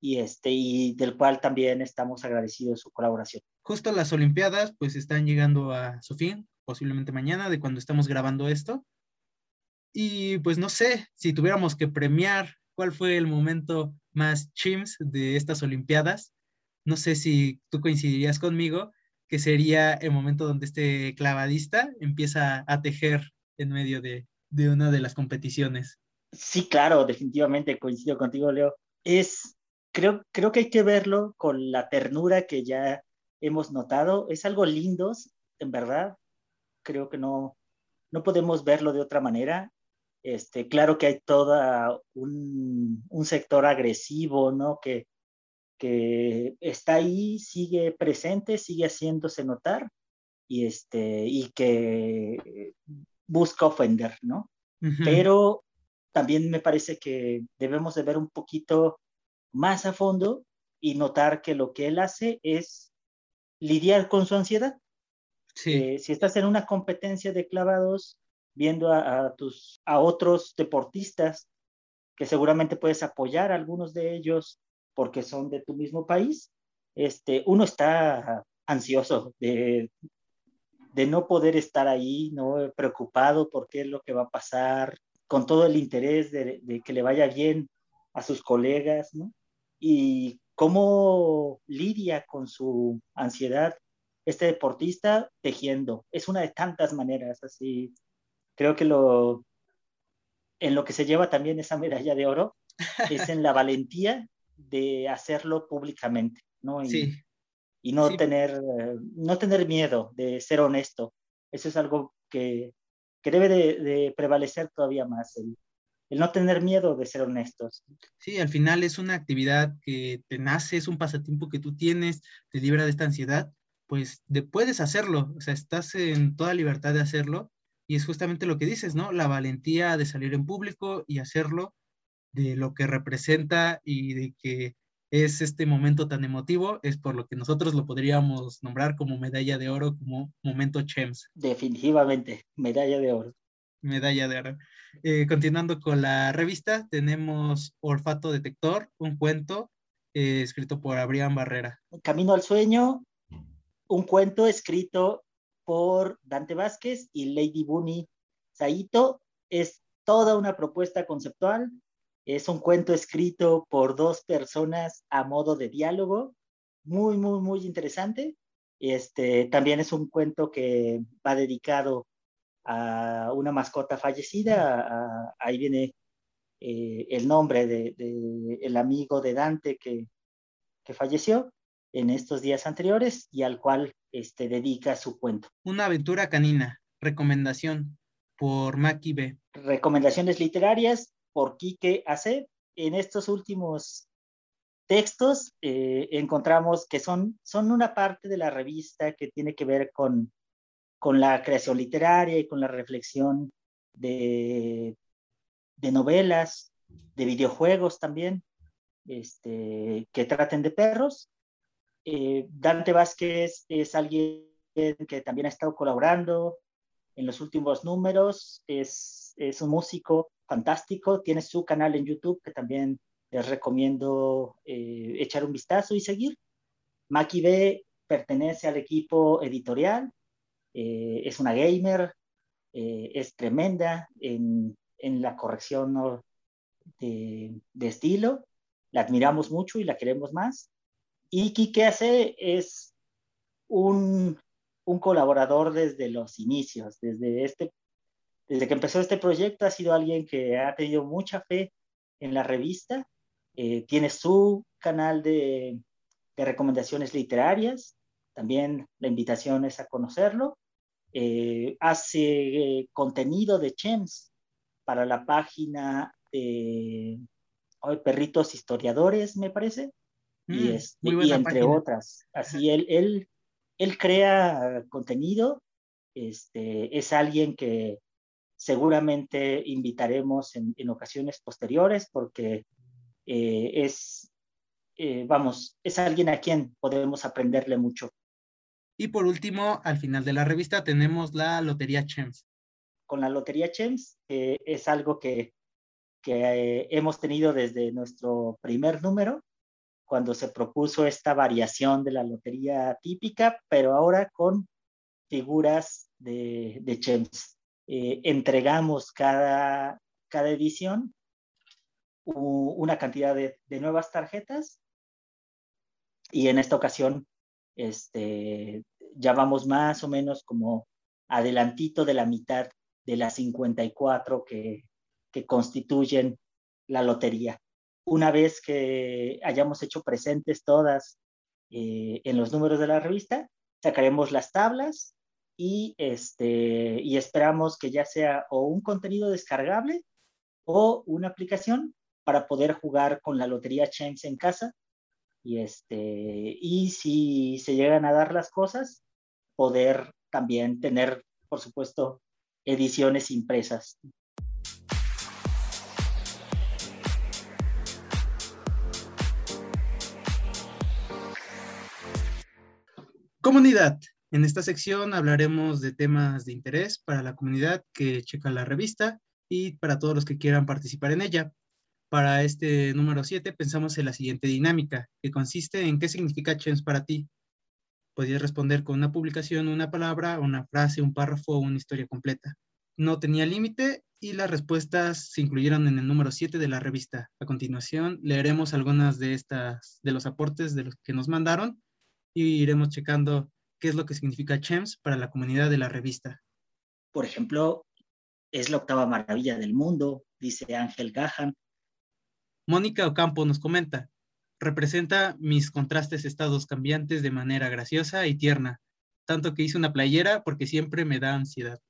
y, este, y del cual también estamos agradecidos su colaboración. Justo las Olimpiadas pues están llegando a su fin, posiblemente mañana, de cuando estamos grabando esto. Y pues no sé, si tuviéramos que premiar cuál fue el momento más chims de estas Olimpiadas, no sé si tú coincidirías conmigo, que sería el momento donde este clavadista empieza a tejer en medio de, de una de las competiciones. Sí, claro, definitivamente coincido contigo, Leo. Es creo, creo que hay que verlo con la ternura que ya hemos notado. Es algo lindo, en verdad. Creo que no, no podemos verlo de otra manera. Este, claro que hay todo un, un, sector agresivo, ¿no? Que, que está ahí, sigue presente, sigue haciéndose notar y, este, y que busca ofender, ¿no? Pero también me parece que debemos de ver un poquito más a fondo y notar que lo que él hace es lidiar con su ansiedad. Eh, si estás en una competencia de clavados, viendo a, tus, a otros deportistas, que seguramente puedes apoyar a algunos de ellos porque son de tu mismo país, este, uno está ansioso de, de no poder estar ahí, ¿no? preocupado por qué es lo que va a pasar, con todo el interés de, de que le vaya bien a sus colegas, ¿no? y cómo lidia con su ansiedad este deportista tejiendo. Es una de tantas maneras, así. Creo que lo, en lo que se lleva también esa medalla de oro es en la valentía de hacerlo públicamente, ¿no? Y, y no, tener, no tener miedo de ser honesto. Eso es algo que, que debe de, de, prevalecer todavía más, el, el no tener miedo de ser honestos. Sí, al final es una actividad que te nace, es un pasatiempo que tú tienes, te libra de esta ansiedad, pues de, puedes hacerlo, o sea, estás en toda libertad de hacerlo y es justamente lo que dices, ¿no? La valentía de salir en público y hacerlo, de lo que representa y de que es este momento tan emotivo, es por lo que nosotros lo podríamos nombrar como medalla de oro, como momento CHEMS. Definitivamente, medalla de oro medalla de oro. Eh, continuando con la revista, tenemos Olfato Detector, un cuento eh, escrito por Abrián Barrera. Camino al Sueño, un cuento escrito por Dante Vázquez y Lady Bunny Saito. Es toda una propuesta conceptual. Es un cuento escrito por dos personas a modo de diálogo. Muy, muy, muy interesante. Este, también es un cuento que va dedicado a una mascota fallecida, ahí viene eh, el nombre del de, amigo de Dante que, que, falleció en estos días anteriores y al cual este, dedica su cuento. Una aventura canina, recomendación por Maki B. Recomendaciones literarias por Quique AC. En estos últimos textos eh, encontramos que son, son una parte de la revista que tiene que ver con con la creación literaria y con la reflexión de, de novelas, de videojuegos también, este, que traten de perros. Eh, Dante Vázquez es alguien que también ha estado colaborando en los últimos números, es, un músico fantástico, tiene su canal en YouTube que también les recomiendo eh, echar un vistazo y seguir. Maki B pertenece al equipo editorial eh, es una gamer, es tremenda en, la corrección de, estilo, la admiramos mucho y la queremos más. Y Kike hace es un, un colaborador desde los inicios, desde, este, desde que empezó este proyecto ha sido alguien que ha tenido mucha fe en la revista, eh, tiene su canal de, de recomendaciones literarias, también la invitación es a conocerlo eh, hace eh, contenido de CHEMS para la página de, perritos historiadores, me parece, y, mm, este, y entre otras. Así él, él, él crea contenido, este, es alguien que seguramente invitaremos en, en ocasiones posteriores porque eh, es, eh, vamos, es alguien a quien podemos aprenderle mucho. Y por último, al final de la revista tenemos la Lotería Chems. Con la Lotería Chems es algo que, que hemos tenido desde nuestro primer número, cuando se propuso esta variación de la lotería típica, pero ahora con figuras de, de Chems. Eh, entregamos cada, cada edición una cantidad de, de, nuevas tarjetas y en esta ocasión este, ya vamos más o menos como adelantito de la mitad de las 54 que, que constituyen la lotería. Una vez que hayamos hecho presentes todas eh, en los números de la revista, sacaremos las tablas y, este, y esperamos que ya sea o un contenido descargable o una aplicación para poder jugar con la lotería Chance en casa. Y, este, y si se llegan a dar las cosas, poder también tener, por supuesto, ediciones impresas. Comunidad. En esta sección hablaremos de temas de interés para la comunidad que checa la revista y para todos los que quieran participar en ella. Para este número 7 pensamos en la siguiente dinámica, que consiste en qué significa CHEMS para ti. Podías responder con una publicación, una palabra, una frase, un párrafo o una historia completa. No tenía límite y las respuestas se incluyeron en el número 7 de la revista. A continuación, leeremos algunas de estas de los aportes de los que nos mandaron y iremos checando qué es lo que significa CHEMS para la comunidad de la revista. Por ejemplo, es la octava maravilla del mundo, dice Ángel Gahan. Mónica Ocampo nos comenta, representa mis contrastes estados cambiantes de manera graciosa y tierna, tanto que hice una playera porque siempre me da ansiedad.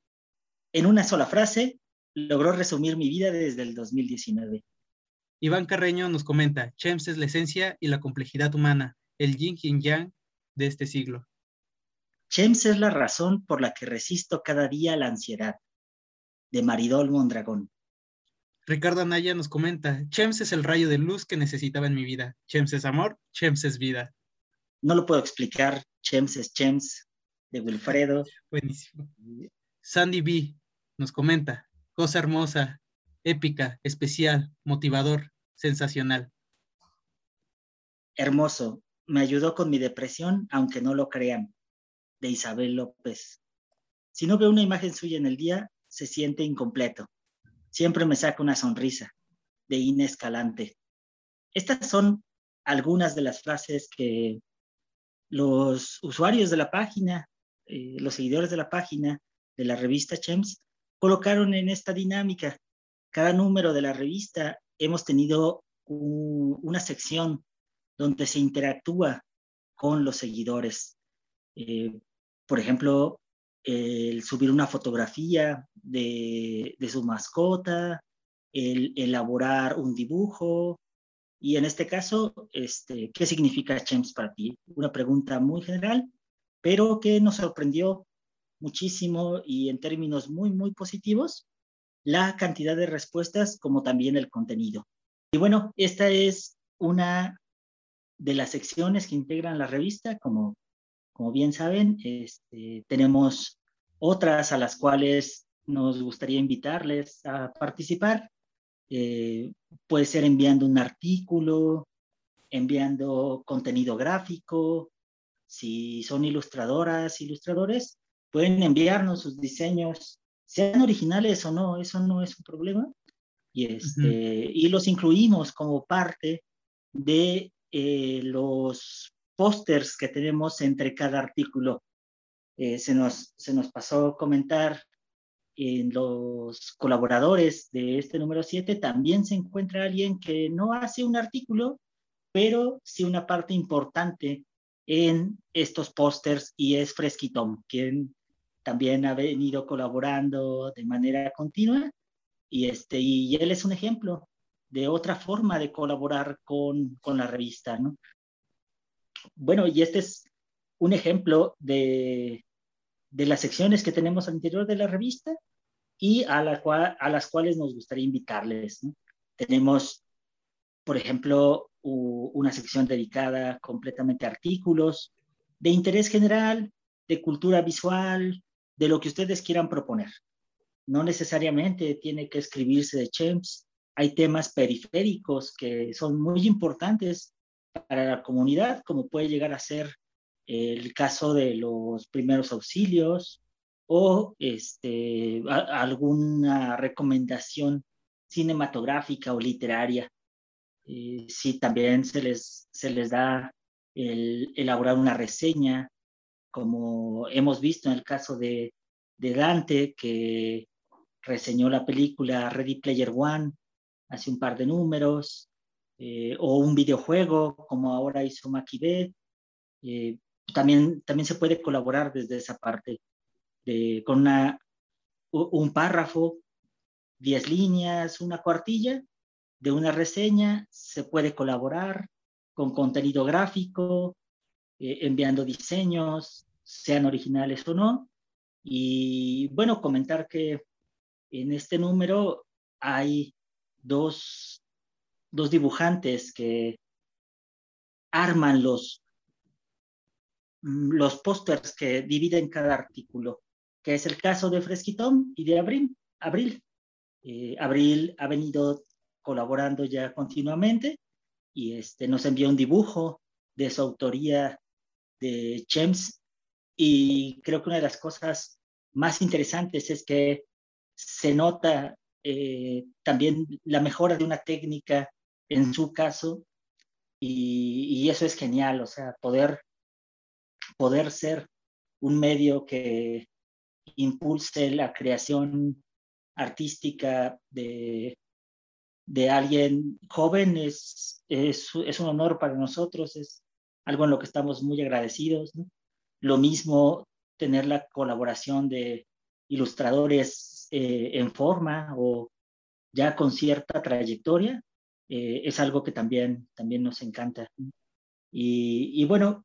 En una sola frase, logró resumir mi vida desde el 2019. Iván Carreño nos comenta, Chems es la esencia y la complejidad humana, el yin y yang de este siglo. Chems es la razón por la que resisto cada día la ansiedad, de Maridol Mondragón. Ricardo Anaya nos comenta, Chems es el rayo de luz que necesitaba en mi vida. Chems es amor, Chems es vida. No lo puedo explicar, Chems es Chems, de Wilfredo. Buenísimo. Sandy B nos comenta, cosa hermosa, épica, especial, motivador, sensacional. Hermoso, me ayudó con mi depresión, aunque no lo crean, de Isabel López. Si no veo una imagen suya en el día, se siente incompleto. Siempre me saca una sonrisa de Inés Calante. Estas son algunas de las frases que los usuarios de la página, eh, los seguidores de la página de la revista Chems, colocaron en esta dinámica. Cada número de la revista hemos tenido una sección donde se interactúa con los seguidores. Eh, por ejemplo, el subir una fotografía de, su mascota, el elaborar un dibujo. Y en este caso, este, ¿qué significa Chems para ti? Una pregunta muy general, pero que nos sorprendió muchísimo y en términos muy, muy positivos, la cantidad de respuestas como también el contenido. Y bueno, esta es una de las secciones que integran la revista, como como bien saben, este, tenemos otras a las cuales nos gustaría invitarles a participar. Eh, puede ser enviando un artículo, enviando contenido gráfico. Si son ilustradoras, ilustradores, pueden enviarnos sus diseños, sean originales o no, eso no es un problema. Y, este, y los incluimos como parte de eh, los pósters que tenemos entre cada artículo. Eh, se, nos, se nos pasó comentar en los colaboradores de este número 7 también se encuentra alguien que no hace un artículo, pero sí una parte importante en estos pósters y es Fresquitón, quien también ha venido colaborando de manera continua y, este, y él es un ejemplo de otra forma de colaborar con, con la revista, ¿no? Bueno, y este es un ejemplo de, de las secciones que tenemos al interior de la revista y a, la a las cuales nos gustaría invitarles. Tenemos, por ejemplo, una sección dedicada completamente a artículos de interés general, de cultura visual, de lo que ustedes quieran proponer. No necesariamente tiene que escribirse de CHEMS. Hay temas periféricos que son muy importantes para la comunidad, como puede llegar a ser el caso de los primeros auxilios o este, alguna recomendación cinematográfica o literaria. Eh, sí, también se les, se les da el elaborar una reseña, como hemos visto en el caso de Dante, que reseñó la película Ready Player One hace un par de números, eh, o un videojuego, como ahora hizo Maquibet. Eh, también, también se puede colaborar desde esa parte, de, con una, un párrafo, 10 líneas, una cuartilla de una reseña, se puede colaborar con contenido gráfico, eh, enviando diseños, sean originales o no. Y bueno, comentar que en este número hay dos dos dibujantes que arman los, mm, los pósters que dividen cada artículo, que es el caso de Fresquitón y de Abril. Abril, eh, Abril ha venido colaborando ya continuamente y este, nos envió un dibujo de su autoría de Chems y creo que una de las cosas más interesantes es que se nota eh, también la mejora de una técnica en su caso, y, eso es genial, o sea, poder, poder ser un medio que impulse la creación artística de, de alguien joven es, es, un honor para nosotros, es algo en lo que estamos muy agradecidos. Lo mismo tener la colaboración de ilustradores eh, en forma o ya con cierta trayectoria, eh, es algo que también, también nos encanta. Y, bueno,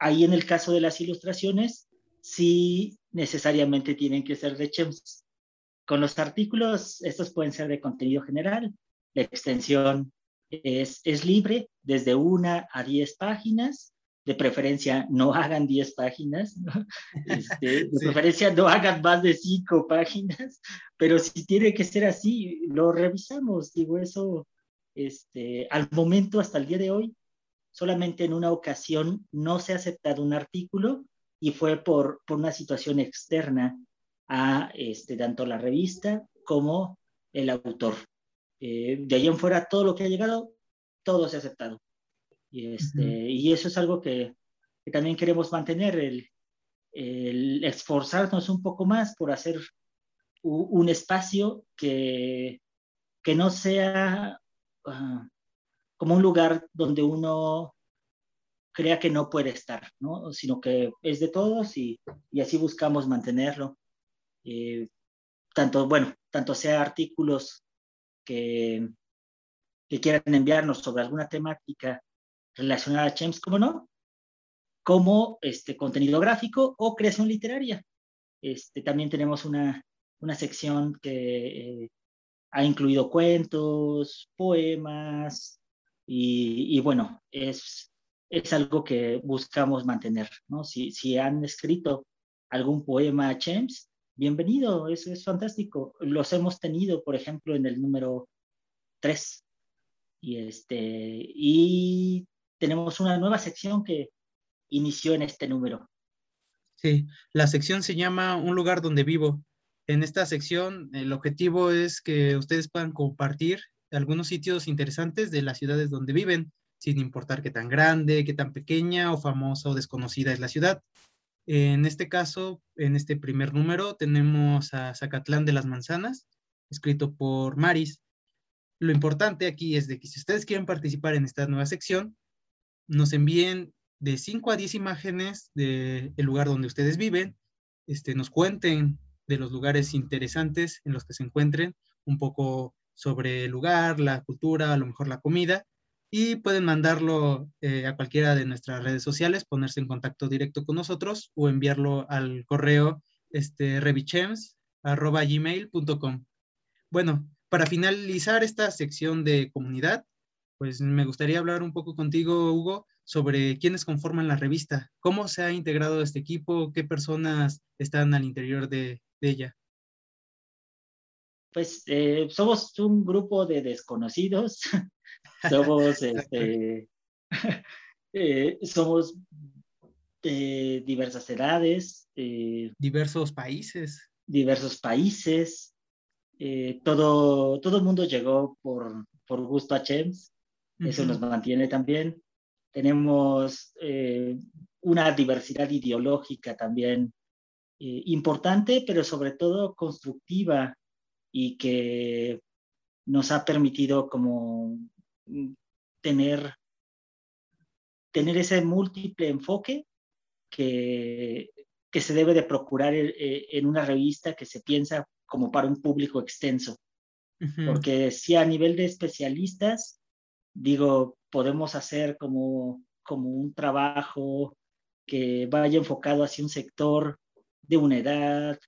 ahí en el caso de las ilustraciones, sí necesariamente tienen que ser de Chems. Con los artículos, estos pueden ser de contenido general. La extensión es, es libre, desde una a diez páginas. De preferencia, no hagan diez páginas. Este, de preferencia, no hagan más de cinco páginas. Pero si tiene que ser así, lo revisamos. Digo, eso este, al momento, hasta el día de hoy, solamente en una ocasión no se ha aceptado un artículo y fue por, por una situación externa a este, tanto la revista como el autor. Eh, de ahí en fuera, todo lo que ha llegado, todo se ha aceptado. Y, este, y eso es algo que, que también queremos mantener, el, el, esforzarnos un poco más por hacer un, espacio que, que no sea como un lugar donde uno crea que no puede estar, ¿no? sino que es de todos y, y así buscamos mantenerlo. Eh, tanto, bueno, tanto sea artículos que, que quieran enviarnos sobre alguna temática relacionada a CHEMS, como no, como este, contenido gráfico o creación literaria. Este, también tenemos una, una sección que eh, ha incluido cuentos, poemas y, bueno, es, es algo que buscamos mantener, ¿no? Si, si han escrito algún poema a Chems, bienvenido, eso es fantástico. Los hemos tenido, por ejemplo, en el número 3. Y, este, y tenemos una nueva sección que inició en este número. Sí, la sección se llama Un lugar donde vivo. En esta sección, el objetivo es que ustedes puedan compartir algunos sitios interesantes de las ciudades donde viven, sin importar qué tan grande, qué tan pequeña o famosa o desconocida es la ciudad. En este caso, en este primer número, tenemos a Zacatlán de las Manzanas, escrito por Maris. Lo importante aquí es de que si ustedes quieren participar en esta nueva sección, nos envíen de 5 a 10 imágenes del lugar donde ustedes viven, este, nos cuenten de los lugares interesantes en los que se encuentren, un poco sobre el lugar, la cultura, a lo mejor la comida, y pueden mandarlo eh, a cualquiera de nuestras redes sociales, ponerse en contacto directo con nosotros o enviarlo al correo este, revichems.gmail.com. Bueno, para finalizar esta sección de comunidad, pues me gustaría hablar un poco contigo, Hugo, sobre quiénes conforman la revista, cómo se ha integrado este equipo, qué personas están al interior de, ella. Pues eh, somos un grupo de desconocidos, somos, este, eh, somos de diversas edades. Eh, diversos países. Diversos países. todo, todo el mundo llegó por, por gusto a Chems, eso nos mantiene también. Tenemos eh, una diversidad ideológica también eh, importante, pero sobre todo constructiva y que nos ha permitido como mm, tener, tener ese múltiple enfoque que, que se debe de procurar eh, en una revista que se piensa como para un público extenso. Porque si a nivel de especialistas, digo, podemos hacer como, como un trabajo que vaya enfocado hacia un sector de una edad,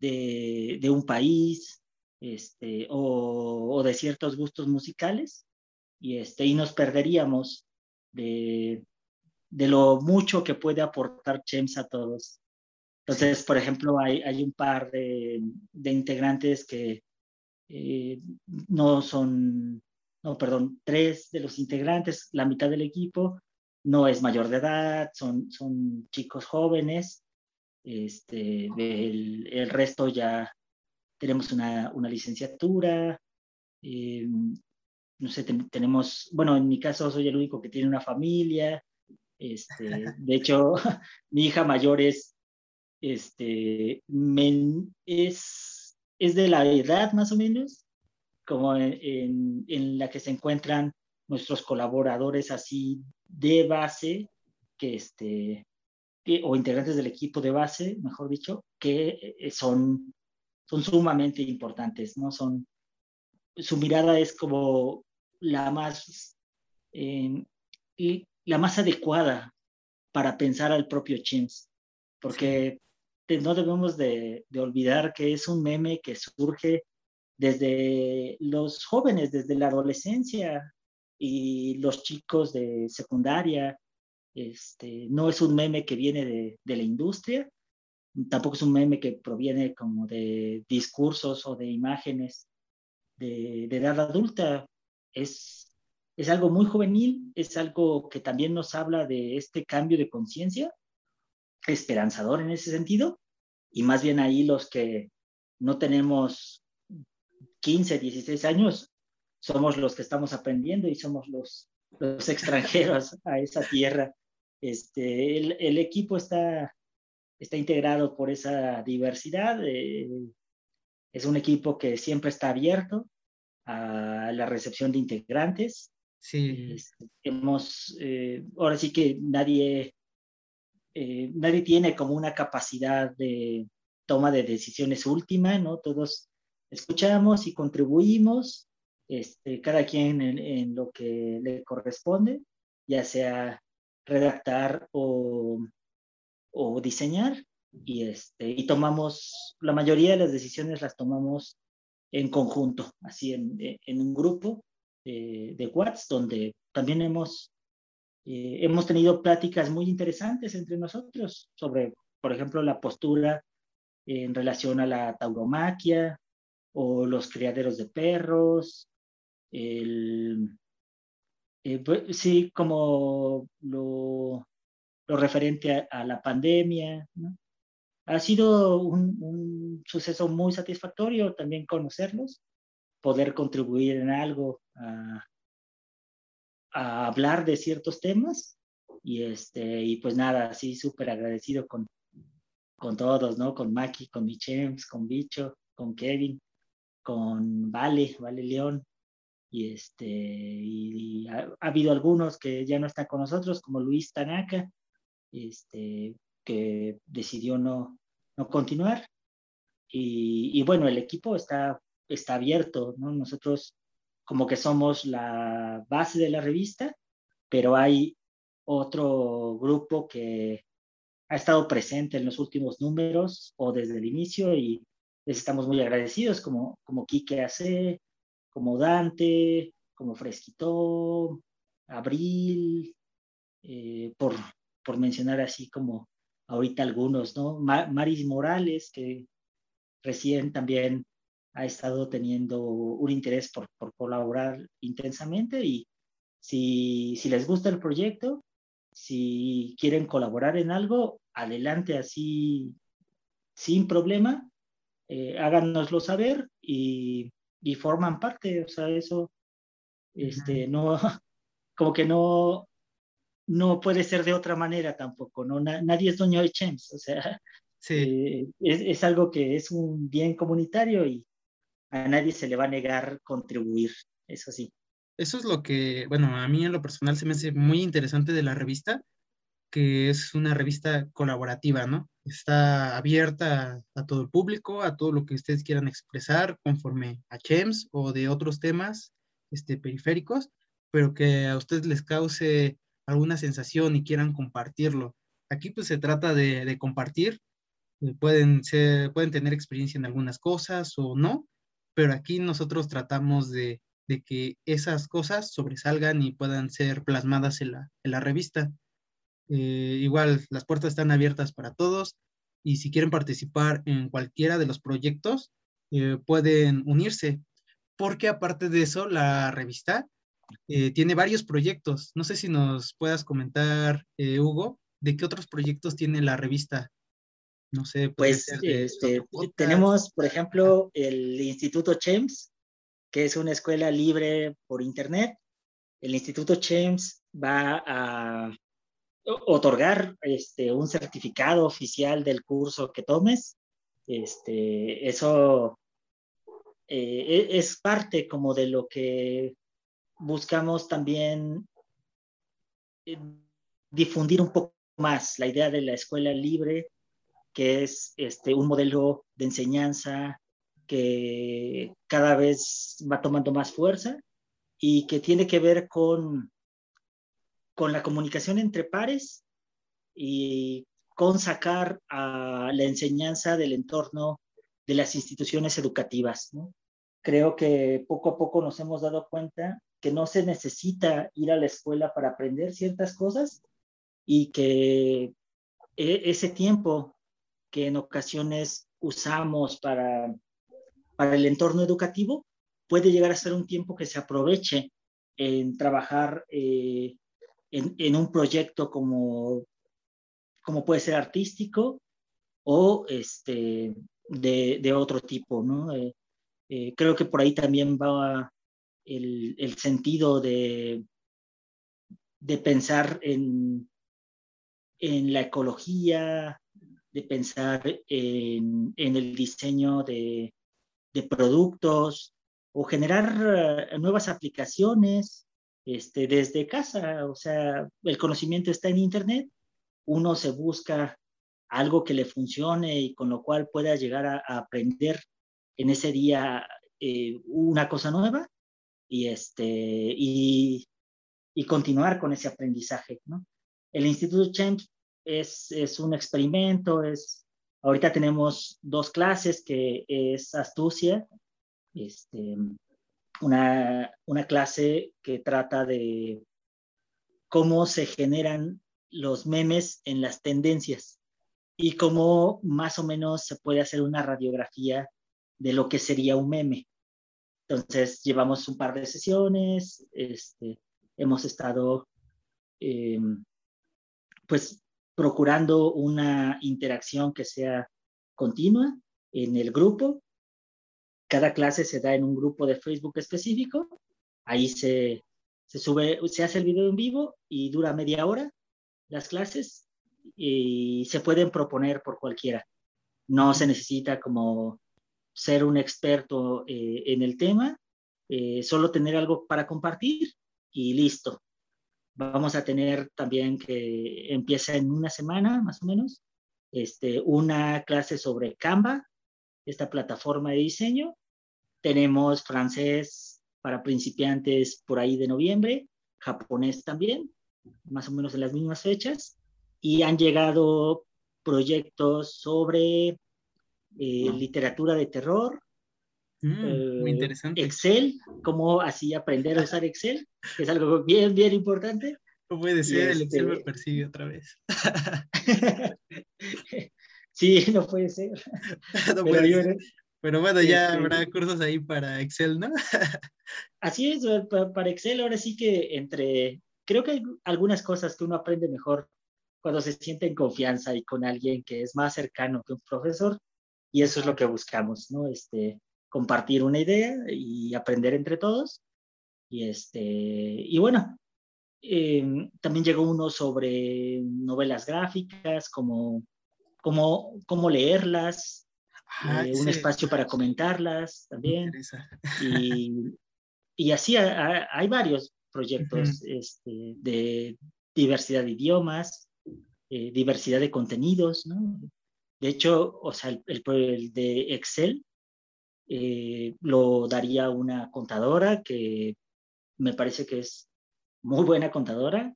de, de un país, este, o, o, de ciertos gustos musicales, y, este, y nos perderíamos de, de lo mucho que puede aportar Chems a todos. Entonces, por ejemplo, hay, hay un par de, de integrantes que eh, no son no, perdón, tres de los integrantes, la mitad del equipo, no es mayor de edad, son, son chicos jóvenes, este, el, resto ya tenemos una, una licenciatura, eh, no sé, tenemos, bueno, en mi caso soy el único que tiene una familia, este, de hecho, mi hija mayor es, este, es, es de la edad más o menos como en, en, la que se encuentran nuestros colaboradores así de base, que este, o integrantes del equipo de base, mejor dicho, que eh, son, son sumamente importantes, ¿no? Son, su mirada es como la más, eh, la más adecuada para pensar al propio Chins, porque no debemos de, de olvidar que es un meme que surge desde los jóvenes, desde la adolescencia y los chicos de secundaria. Este, no es un meme que viene de, de la industria, tampoco es un meme que proviene como de discursos o de imágenes de, edad adulta. Es, es algo muy juvenil, es algo que también nos habla de este cambio de conciencia, esperanzador en ese sentido, y más bien ahí los que no tenemos 15, 16 años, somos los que estamos aprendiendo y somos los, los extranjeros a esa tierra. Este, el, el, equipo está, está integrado por esa diversidad. Eh, es un equipo que siempre está abierto a la recepción de integrantes. Sí. Este, hemos, eh, ahora sí que nadie, eh, nadie tiene como una capacidad de toma de decisiones última, ¿no? Todos escuchamos y contribuimos, este, cada quien en, lo que le corresponde, ya sea redactar o, o diseñar, y, este, y tomamos, la mayoría de las decisiones las tomamos en conjunto, así en, en un grupo de, de WhatsApp, donde también hemos, eh, hemos tenido pláticas muy interesantes entre nosotros sobre, por ejemplo, la postura en relación a la tauromaquia, o los criaderos de perros, el, eh, pues, sí, como lo, lo referente a, la pandemia. Ha sido un, un, suceso muy satisfactorio también conocerlos, poder contribuir en algo a, a hablar de ciertos temas y este y pues nada, sí súper agradecido con, con todos, ¿no? Con Maki, con Michems, con Bicho, con Kevin, con Vale, Vale León, y, este, y, ha, habido algunos que ya no están con nosotros, como Luis Tanaka, este, que decidió no, no continuar. Y, y, bueno, el equipo está, está abierto, ¿no? Nosotros como que somos la base de la revista, pero hay otro grupo que ha estado presente en los últimos números o desde el inicio y les estamos muy agradecidos, como, como Quique Ace, como Dante, como Fresquito, Abril, eh, por, por mencionar así como ahorita algunos, ¿no? Maris Morales, que recién también ha estado teniendo un interés por, por colaborar intensamente y si, si, les gusta el proyecto, si quieren colaborar en algo, adelante así sin problema, eh, háganoslo saber y, y, forman parte, o sea, eso, este, no, como que no, no puede ser de otra manera tampoco, ¿no? nadie es dueño de Chems, o sea, sí. Eh, es, es, algo que es un bien comunitario y a nadie se le va a negar contribuir, eso sí. Eso es lo que, bueno, a mí en lo personal se me hace muy interesante de la revista, que es una revista colaborativa, ¿no? Está abierta a, todo el público, a todo lo que ustedes quieran expresar conforme a CHEMS o de otros temas este, periféricos, pero que a ustedes les cause alguna sensación y quieran compartirlo. Aquí pues se trata de, de compartir, eh, pueden, ser, pueden tener experiencia en algunas cosas o no, pero aquí nosotros tratamos de, que esas cosas sobresalgan y puedan ser plasmadas en la, revista. Eh, igual, las puertas están abiertas para todos y si quieren participar en cualquiera de los proyectos, eh, pueden unirse, porque aparte de eso, la revista eh, tiene varios proyectos. No sé si nos puedas comentar, Hugo, de qué otros proyectos tiene la revista. No sé. Pues este, tenemos, por ejemplo, el Instituto CHEMS, que es una escuela libre por Internet. El Instituto CHEMS va a otorgar este, un certificado oficial del curso que tomes. Este, eso eh, e, es parte como de lo que buscamos también eh, difundir un poco más la idea de la escuela libre que es este, un modelo de enseñanza que cada vez va tomando más fuerza y que tiene que ver con, con la comunicación entre pares y con sacar a la enseñanza del entorno de las instituciones educativas. Creo que poco a poco nos hemos dado cuenta que no se necesita ir a la escuela para aprender ciertas cosas y que e, ese tiempo que en ocasiones usamos para, para el entorno educativo, puede llegar a ser un tiempo que se aproveche en trabajar eh, en, en, un proyecto como, como puede ser artístico o este, de, de otro tipo, ¿no? Eh, eh, creo que por ahí también va el, el sentido de, de pensar en, en la ecología, de pensar en, el diseño de, productos o generar eh, nuevas aplicaciones este, desde casa. O sea, el conocimiento está en Internet, uno se busca algo que le funcione y con lo cual pueda llegar a, aprender en ese día eh, una cosa nueva y, este, y, continuar con ese aprendizaje. ¿no? El Instituto Champs es, un experimento, es, ahorita tenemos dos clases que es astucia, este, una, una clase que trata de cómo se generan los memes en las tendencias y cómo más o menos se puede hacer una radiografía de lo que sería un meme. Entonces, llevamos un par de sesiones, este, hemos estado, em, pues, procurando una interacción que sea continua en el grupo. Cada clase se da en un grupo de Facebook específico. Ahí se, se sube, se hace el video en vivo y dura media hora las clases y se pueden proponer por cualquiera. No se necesita como ser un experto eh, en el tema, eh, solo tener algo para compartir y listo. Vamos a tener también que empieza en una semana más o menos, este, una clase sobre Canva, esta plataforma de diseño. Tenemos francés para principiantes por ahí de noviembre, japonés también, más o menos en las mismas fechas, y han llegado proyectos sobre eh, literatura de terror, mm, muy interesante. Excel, cómo así aprender a usar Excel, que es algo bien, bien importante. No puede ser, el Excel me este persigue otra vez. sí, no puede ser. no puede ser. Pero bueno, ya este, habrá cursos ahí para Excel, ¿no? así es, para Excel ahora sí que entre, creo que hay algunas cosas que uno aprende mejor cuando se siente en confianza y con alguien que es más cercano que un profesor, y eso es lo que buscamos, ¿no? Este, compartir una idea y aprender entre todos. Y, este, y bueno, em, también llegó uno sobre novelas gráficas, como cómo, cómo leerlas, Ah, eh, un espacio para comentarlas también. Y, y, así hay varios proyectos este, de diversidad de idiomas, eh, diversidad de contenidos, ¿no? De hecho, o sea, el, el, de Excel eh, lo daría una contadora que me parece que es muy buena contadora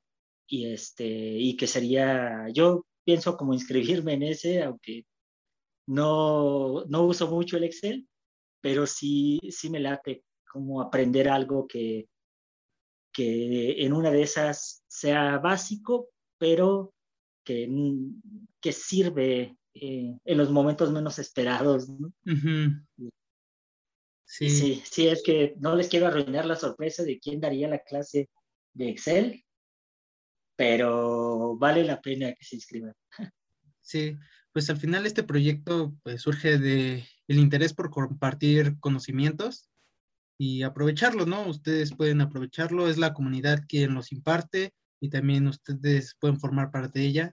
y, este, y que sería, yo pienso como inscribirme en ese, aunque no, no uso mucho el Excel, pero sí, sí me late como aprender algo que, que en una de esas sea básico, pero que, que sirve eh, en los momentos menos esperados. sí. sí. sí, es que no les quiero arruinar la sorpresa de quién daría la clase de Excel, pero vale la pena que se inscriban. Sí, pues al final este proyecto pues, surge de el interés por compartir conocimientos y aprovecharlo, ¿no? Ustedes pueden aprovecharlo, es la comunidad quien los imparte y también ustedes pueden formar parte de ella,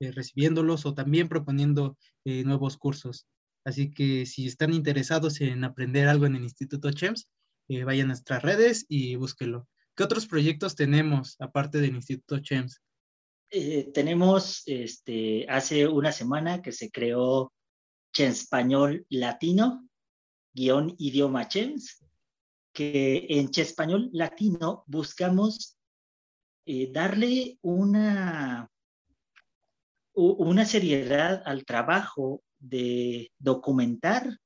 eh, recibiéndolos o también proponiendo eh, nuevos cursos. Así que si están interesados en aprender algo en el Instituto CHEMS, eh, vayan a nuestras redes y búsquenlo. ¿Qué otros proyectos tenemos aparte del Instituto CHEMS? Eh, tenemos este, hace una semana que se creó Chen Español Latino, guion idioma Chens, que en Chen Español Latino buscamos eh, darle una, una seriedad al trabajo de documentar,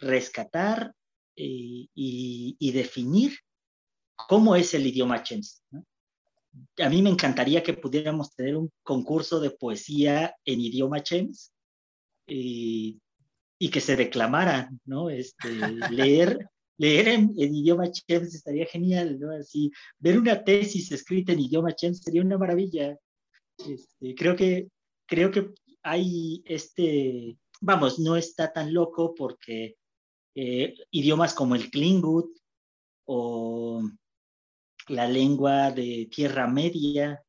rescatar eh, y, definir cómo es el idioma Chens a mí me encantaría que pudiéramos tener un concurso de poesía en idioma chems y, que se declamara, ¿no? Este, leer, leer en, idioma chems estaría genial, ¿no? Así, ver una tesis escrita en idioma chems sería una maravilla. Este, creo que, creo que hay este, vamos, no está tan loco porque eh, idiomas como el Klingut o la lengua de Tierra Media,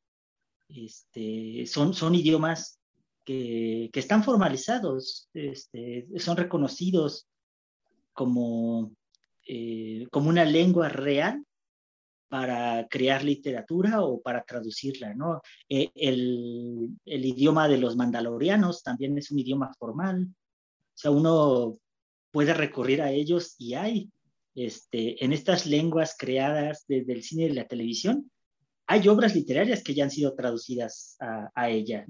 este, son, son idiomas que, están formalizados, este, son reconocidos como, eh, como una lengua real para crear literatura o para traducirla, ¿no? Eh, el, el, idioma de los mandalorianos también es un idioma formal, o sea, uno puede recurrir a ellos y hay este, en estas lenguas creadas desde el cine y la televisión, hay obras literarias que ya han sido traducidas a, ella.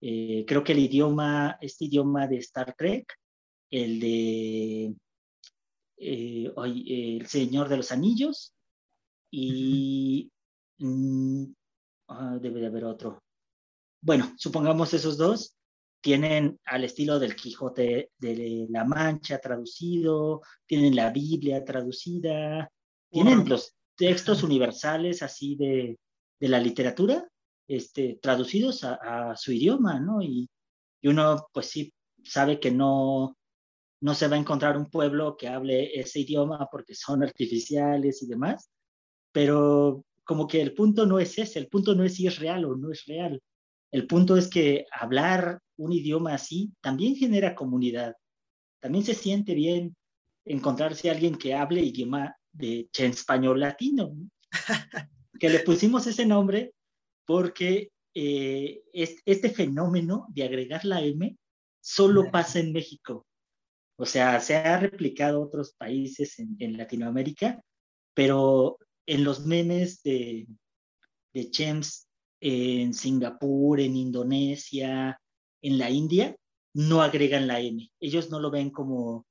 Eh, creo que el idioma, este idioma de Star Trek, el de eh, El Señor de los Anillos, y mm, ah, debe de haber otro. Bueno, supongamos esos dos, tienen al estilo del Quijote de la Mancha traducido, tienen la Biblia traducida, tienen los textos universales así de, de la literatura este, traducidos a, su idioma, ¿no? Y, y, uno pues sí sabe que no, no se va a encontrar un pueblo que hable ese idioma porque son artificiales y demás, pero como que el punto no es ese, el punto no es si es real o no es real, el punto es que hablar un idioma así también genera comunidad. También se siente bien encontrarse a alguien que hable idioma de español latino. que le pusimos ese nombre porque eh, este fenómeno de agregar la M solo pasa en México. O sea, se ha replicado otros países en, Latinoamérica, pero en los memes de, de Chems en Singapur, en Indonesia, en la India, no agregan la M. Ellos no lo ven como,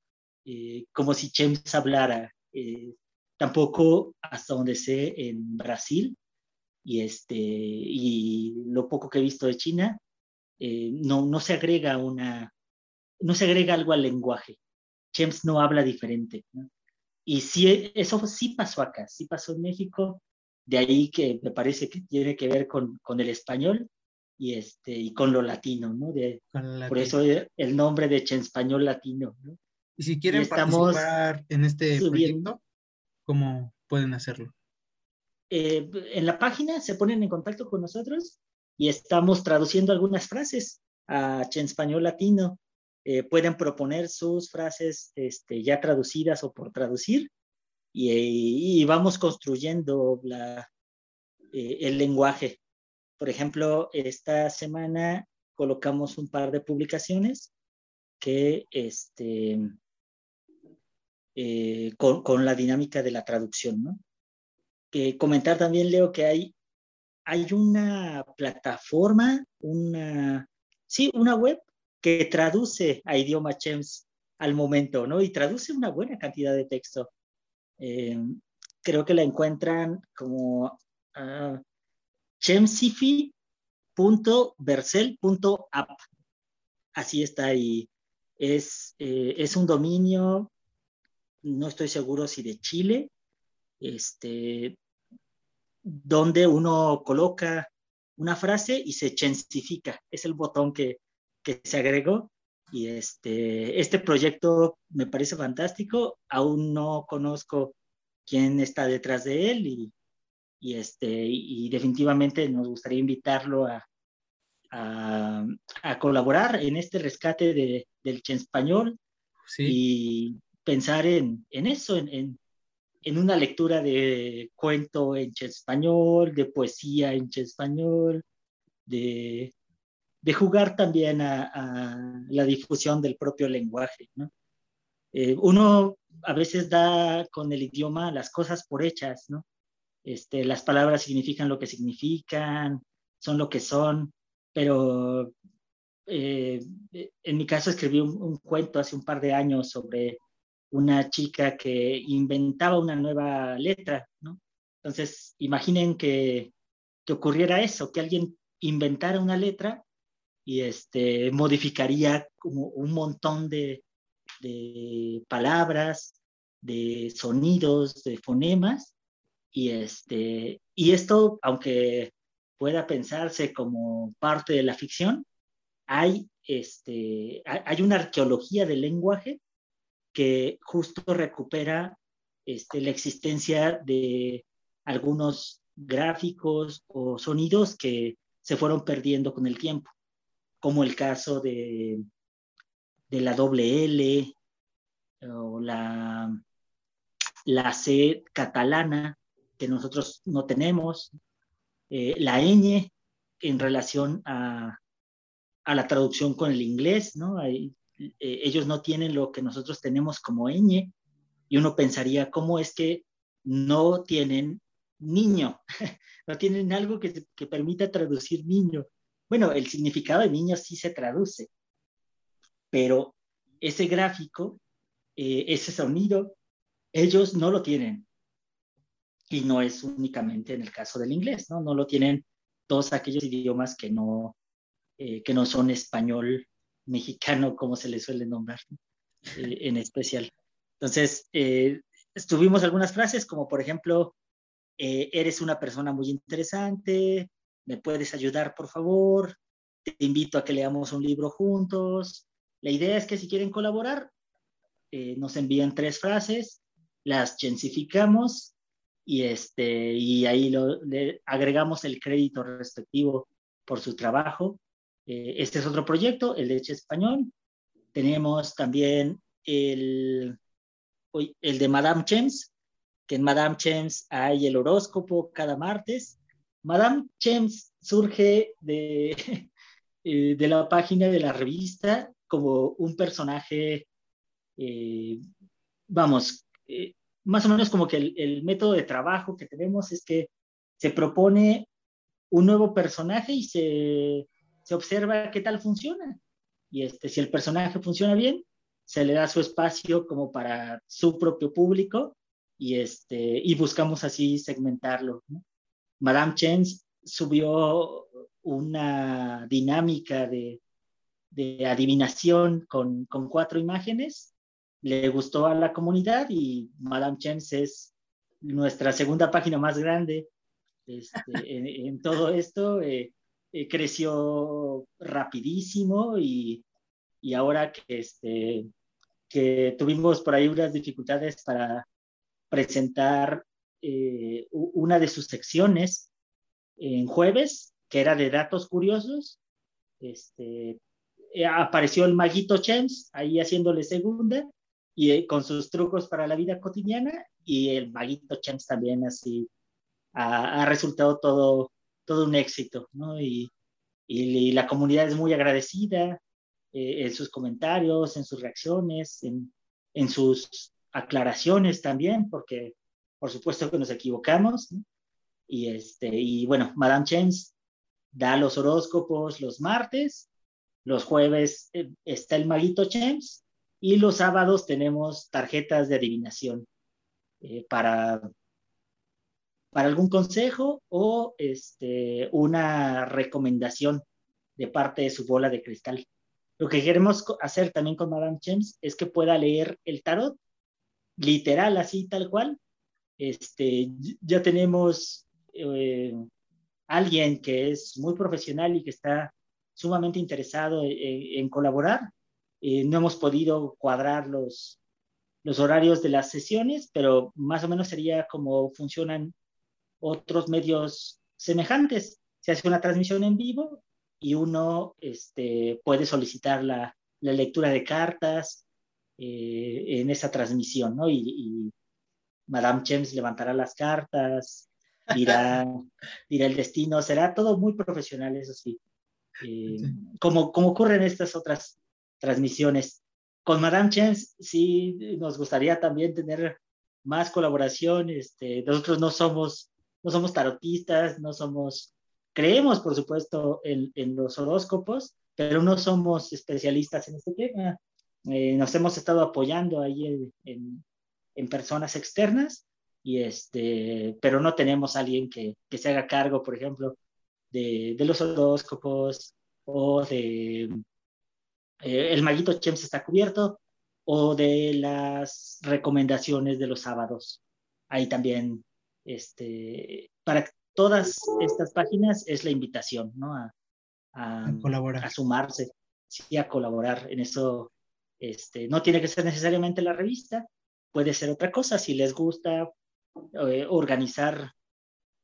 eh, como si Chems hablara. Eh, tampoco, hasta donde sé, en Brasil, y, este, y lo poco que he visto de China, eh, no, no se agrega una, no se agrega algo al lenguaje. Chems no habla diferente. Y sí, eso sí pasó acá, sí pasó en México, de ahí que me parece que tiene que ver con, con el español y, este, y con lo latino, ¿no? De, por eso el nombre de Chen Español Latino, ¿no? Y si quieren participar en este proyecto, ¿cómo pueden hacerlo? Eh, en la página se ponen en contacto con nosotros y estamos traduciendo algunas frases a Chen Español Latino. Eh, pueden proponer sus frases este, ya traducidas o por traducir y, vamos construyendo eh, el lenguaje. Por ejemplo, esta semana colocamos un par de publicaciones que este, con, con, la dinámica de la traducción, ¿no? comentar también, Leo, que hay, hay una plataforma, una, sí, una web que traduce a idioma Chems al momento, ¿no? Y traduce una buena cantidad de texto. Eh, creo que la encuentran como uh. Así está ahí. Es, eh, es un dominio, no estoy seguro si de Chile, este, donde uno coloca una frase y se chensifica. Es el botón que, que se agregó. Y este, este proyecto me parece fantástico. Aún no conozco quién está detrás de él y, y este, y definitivamente nos gustaría invitarlo a, a, a colaborar en este rescate de, del Chen español y pensar en, en eso, en, en, en una lectura de cuento en español, de poesía en español, de, de jugar también a, la difusión del propio lenguaje. ¿no? Eh, uno a veces da con el idioma las cosas por hechas, ¿no? Este, las palabras significan lo que significan, son lo que son, pero eh, en mi caso escribí un, cuento hace un par de años sobre una chica que inventaba una nueva letra, ¿no? Entonces, imaginen que, que ocurriera eso, que alguien inventara una letra y este, modificaría como un montón de, de palabras, de sonidos, de fonemas, y, este, y esto, aunque pueda pensarse como parte de la ficción, hay, este, hay una arqueología del lenguaje que justo recupera este, la existencia de algunos gráficos o sonidos que se fueron perdiendo con el tiempo, como el caso de, de la doble o la, la C catalana que nosotros no tenemos, eh, la ñ en relación a, a, la traducción con el inglés, ¿no? Eh, ellos no tienen lo que nosotros tenemos como ñ, y uno pensaría, ¿cómo es que no tienen niño? no tienen algo que, que permita traducir niño. Bueno, el significado de niño sí se traduce, pero ese gráfico, eh, ese sonido, ellos no lo tienen. Y no es únicamente en el caso del inglés, ¿no? No lo tienen todos aquellos idiomas que no, eh, que no son español mexicano, como se le suele nombrar, eh, en especial. Entonces, eh, estuvimos algunas frases como, por ejemplo, eh, eres una persona muy interesante, me puedes ayudar, por favor, te invito a que leamos un libro juntos. La idea es que si quieren colaborar, nos envían tres frases, las gensificamos y, este, y ahí le agregamos el crédito respectivo por su trabajo eh, este es otro proyecto, el de Leche Español. Tenemos también el, el de Madame Chems, que en Madame Chems hay el horóscopo cada martes. Madame Chems surge de, eh, de la página de la revista como un personaje, eh, vamos, más o menos como que el, método de trabajo que tenemos es que se propone un nuevo personaje y se, se observa qué tal funciona. Y este, si el personaje funciona bien, se le da su espacio como para su propio público y, este, y buscamos así segmentarlo. Madame Chen subió una dinámica de, de adivinación con, con, cuatro imágenes, le gustó a la comunidad y Madame Chen es nuestra segunda página más grande este, en, todo esto. Eh, eh, creció rapidísimo y, y ahora que, este, que tuvimos por ahí unas dificultades para presentar eh, una de sus secciones en jueves, que era de datos curiosos. Este, eh, apareció el maguito Chems ahí haciéndole segunda y eh, con sus trucos para la vida cotidiana y el maguito Chems también así ha, resultado todo, todo un éxito, ¿no? Y, y, la comunidad es muy agradecida en sus comentarios, en sus reacciones, en, en sus aclaraciones también, porque por supuesto que nos equivocamos. Y, este, y bueno, Madame Chens da los horóscopos los martes, los jueves eh, está el maguito Chens y los sábados tenemos tarjetas de adivinación eh, para, para algún consejo o este, una recomendación de parte de su bola de cristal. Lo que queremos hacer también con Madame Chems es que pueda leer el tarot literal, así tal cual. Este, ya tenemos eh, alguien que es muy profesional y que está sumamente interesado en, colaborar. Eh, no hemos podido cuadrar los, los horarios de las sesiones, pero más o menos sería como funcionan otros medios semejantes. Se hace una transmisión en vivo y uno este, puede solicitar la, la lectura de cartas, eh, en esa transmisión, ¿no? Y, Madame Chems levantará las cartas, dirá, dirá el destino, será todo muy profesional, eso sí. Eh, como, como ocurre en estas otras transmisiones. Con Madame Chems sí nos gustaría también tener más colaboración. Este, nosotros no somos, no somos tarotistas, no somos, creemos por supuesto en, en los horóscopos, pero no somos especialistas en este tema. Eh, nos hemos estado apoyando ahí en, en, personas externas, y este, pero no tenemos a alguien que, que se haga cargo, por ejemplo, de, de los horóscopos o de eh, el maguito Chems está cubierto o de las recomendaciones de los sábados. Ahí también, este, para todas estas páginas es la invitación, ¿no? A, a, colaborar. A sumarse, sí, a colaborar. En eso este, no tiene que ser necesariamente la revista, puede ser otra cosa. Si les gusta eh, organizar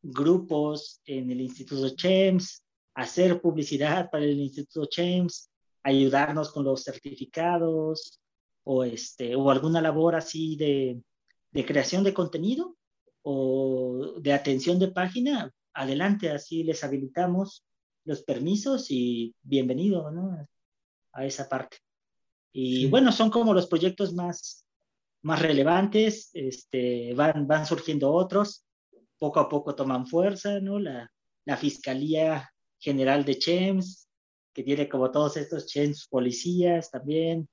grupos en el Instituto CHEMS, hacer publicidad para el Instituto CHEMS, ayudarnos con los certificados o, este, o alguna labor así de, de creación de contenido o de atención de página, adelante, así les habilitamos los permisos y bienvenido a esa parte. Y bueno, son como los proyectos más, más relevantes, este, van, van surgiendo otros, poco a poco toman fuerza, ¿no? La, la Fiscalía General de CHEMS, que tiene como todos estos CHEMS policías también,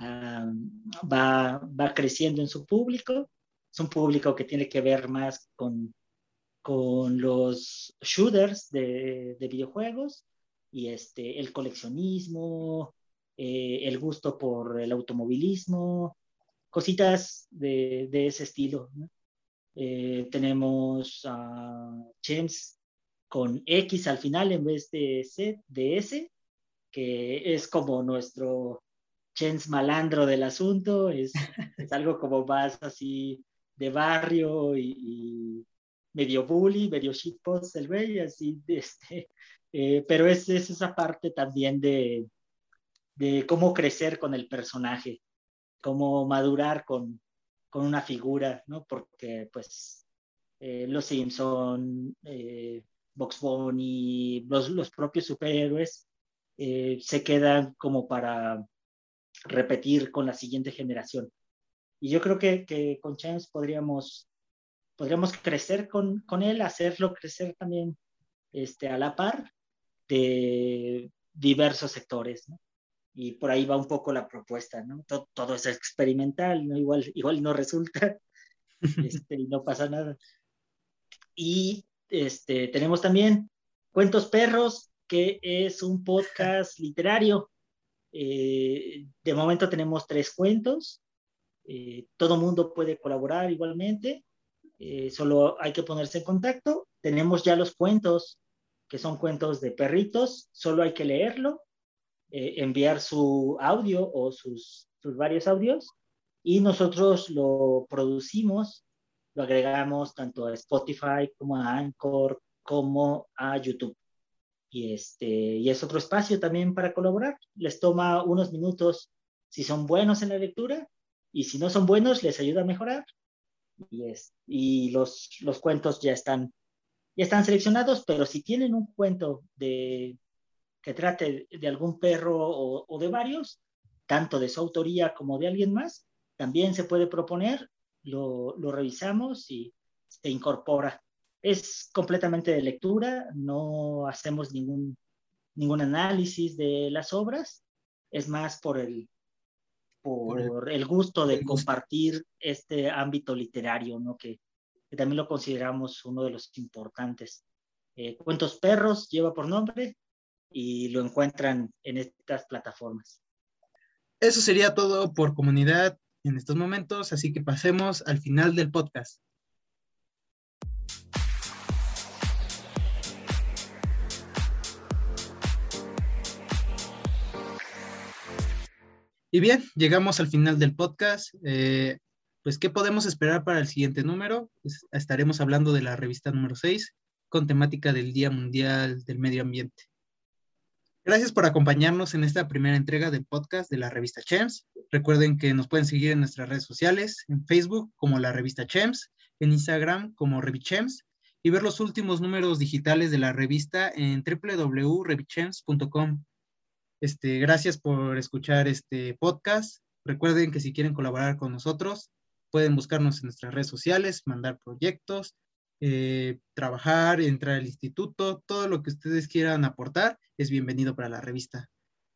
va, va creciendo en su público. Es un público que tiene que ver más con, con los shooters de, de videojuegos y este, el coleccionismo, eh, el gusto por el automovilismo, cositas de, ese estilo. Eh, tenemos a Chems con X al final en vez de, C, de S, que es como nuestro Chems malandro del asunto, es, es algo como más así de barrio y, medio bully, medio shitpost el güey, así, este, eh, pero es, es, esa parte también de, de cómo crecer con el personaje, cómo madurar con, con una figura, ¿no? Porque pues eh, los Simpson, eh, Box Bunny, los, los propios superhéroes eh, se quedan como para repetir con la siguiente generación. Y yo creo que, que con James podríamos, podríamos crecer con, con él, hacerlo crecer también este, a la par de diversos sectores, ¿no? Y por ahí va un poco la propuesta, ¿no? Todo, todo es experimental, ¿no? Igual, igual no resulta este, y no pasa nada. Y este, tenemos también Cuentos Perros, que es un podcast literario. Eh, de momento tenemos tres cuentos. Eh, todo mundo puede colaborar igualmente. Eh, solo hay que ponerse en contacto. Tenemos ya los cuentos, que son cuentos de perritos. Solo hay que leerlo, enviar su audio o sus, sus varios audios y nosotros lo producimos lo agregamos tanto a Spotify como a Anchor como a YouTube. Y, este, y es otro espacio también para colaborar. Les toma unos minutos si son buenos en la lectura y si no son buenos les ayuda a mejorar. Y, es, y los, los cuentos ya están, ya están seleccionados, pero si tienen un cuento de, que trate de algún perro o, o de varios, tanto de su autoría como de alguien más, también se puede proponer lo, revisamos y se incorpora. Es completamente de lectura, no hacemos ningún, ningún análisis de las obras, es más por el, por el, gusto de compartir este ámbito literario, ¿no? que, también lo consideramos uno de los importantes. Eh, Cuentos Perros lleva por nombre y lo encuentran en estas plataformas. Eso sería todo por comunidad en estos momentos, así que pasemos al final del podcast. Y bien, llegamos al final del podcast. Eh, pues, ¿qué podemos esperar para el siguiente número? Pues, estaremos hablando de la revista número 6 con temática del Día Mundial del Medio Ambiente. Gracias por acompañarnos en esta primera entrega del podcast de la revista Chems. Recuerden que nos pueden seguir en nuestras redes sociales, en Facebook como la revista Chems, en Instagram como Revichems y ver los últimos números digitales de la revista en www.revichems.com. Este, gracias por escuchar este podcast. Recuerden que si quieren colaborar con nosotros, pueden buscarnos en nuestras redes sociales, mandar proyectos, eh, trabajar, entrar al instituto, todo lo que ustedes quieran aportar es bienvenido para la revista.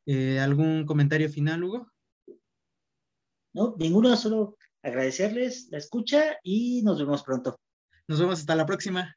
Eh, ¿Algún comentario final, Hugo? No, ninguno, solo agradecerles la escucha y nos vemos pronto. Nos vemos hasta la próxima.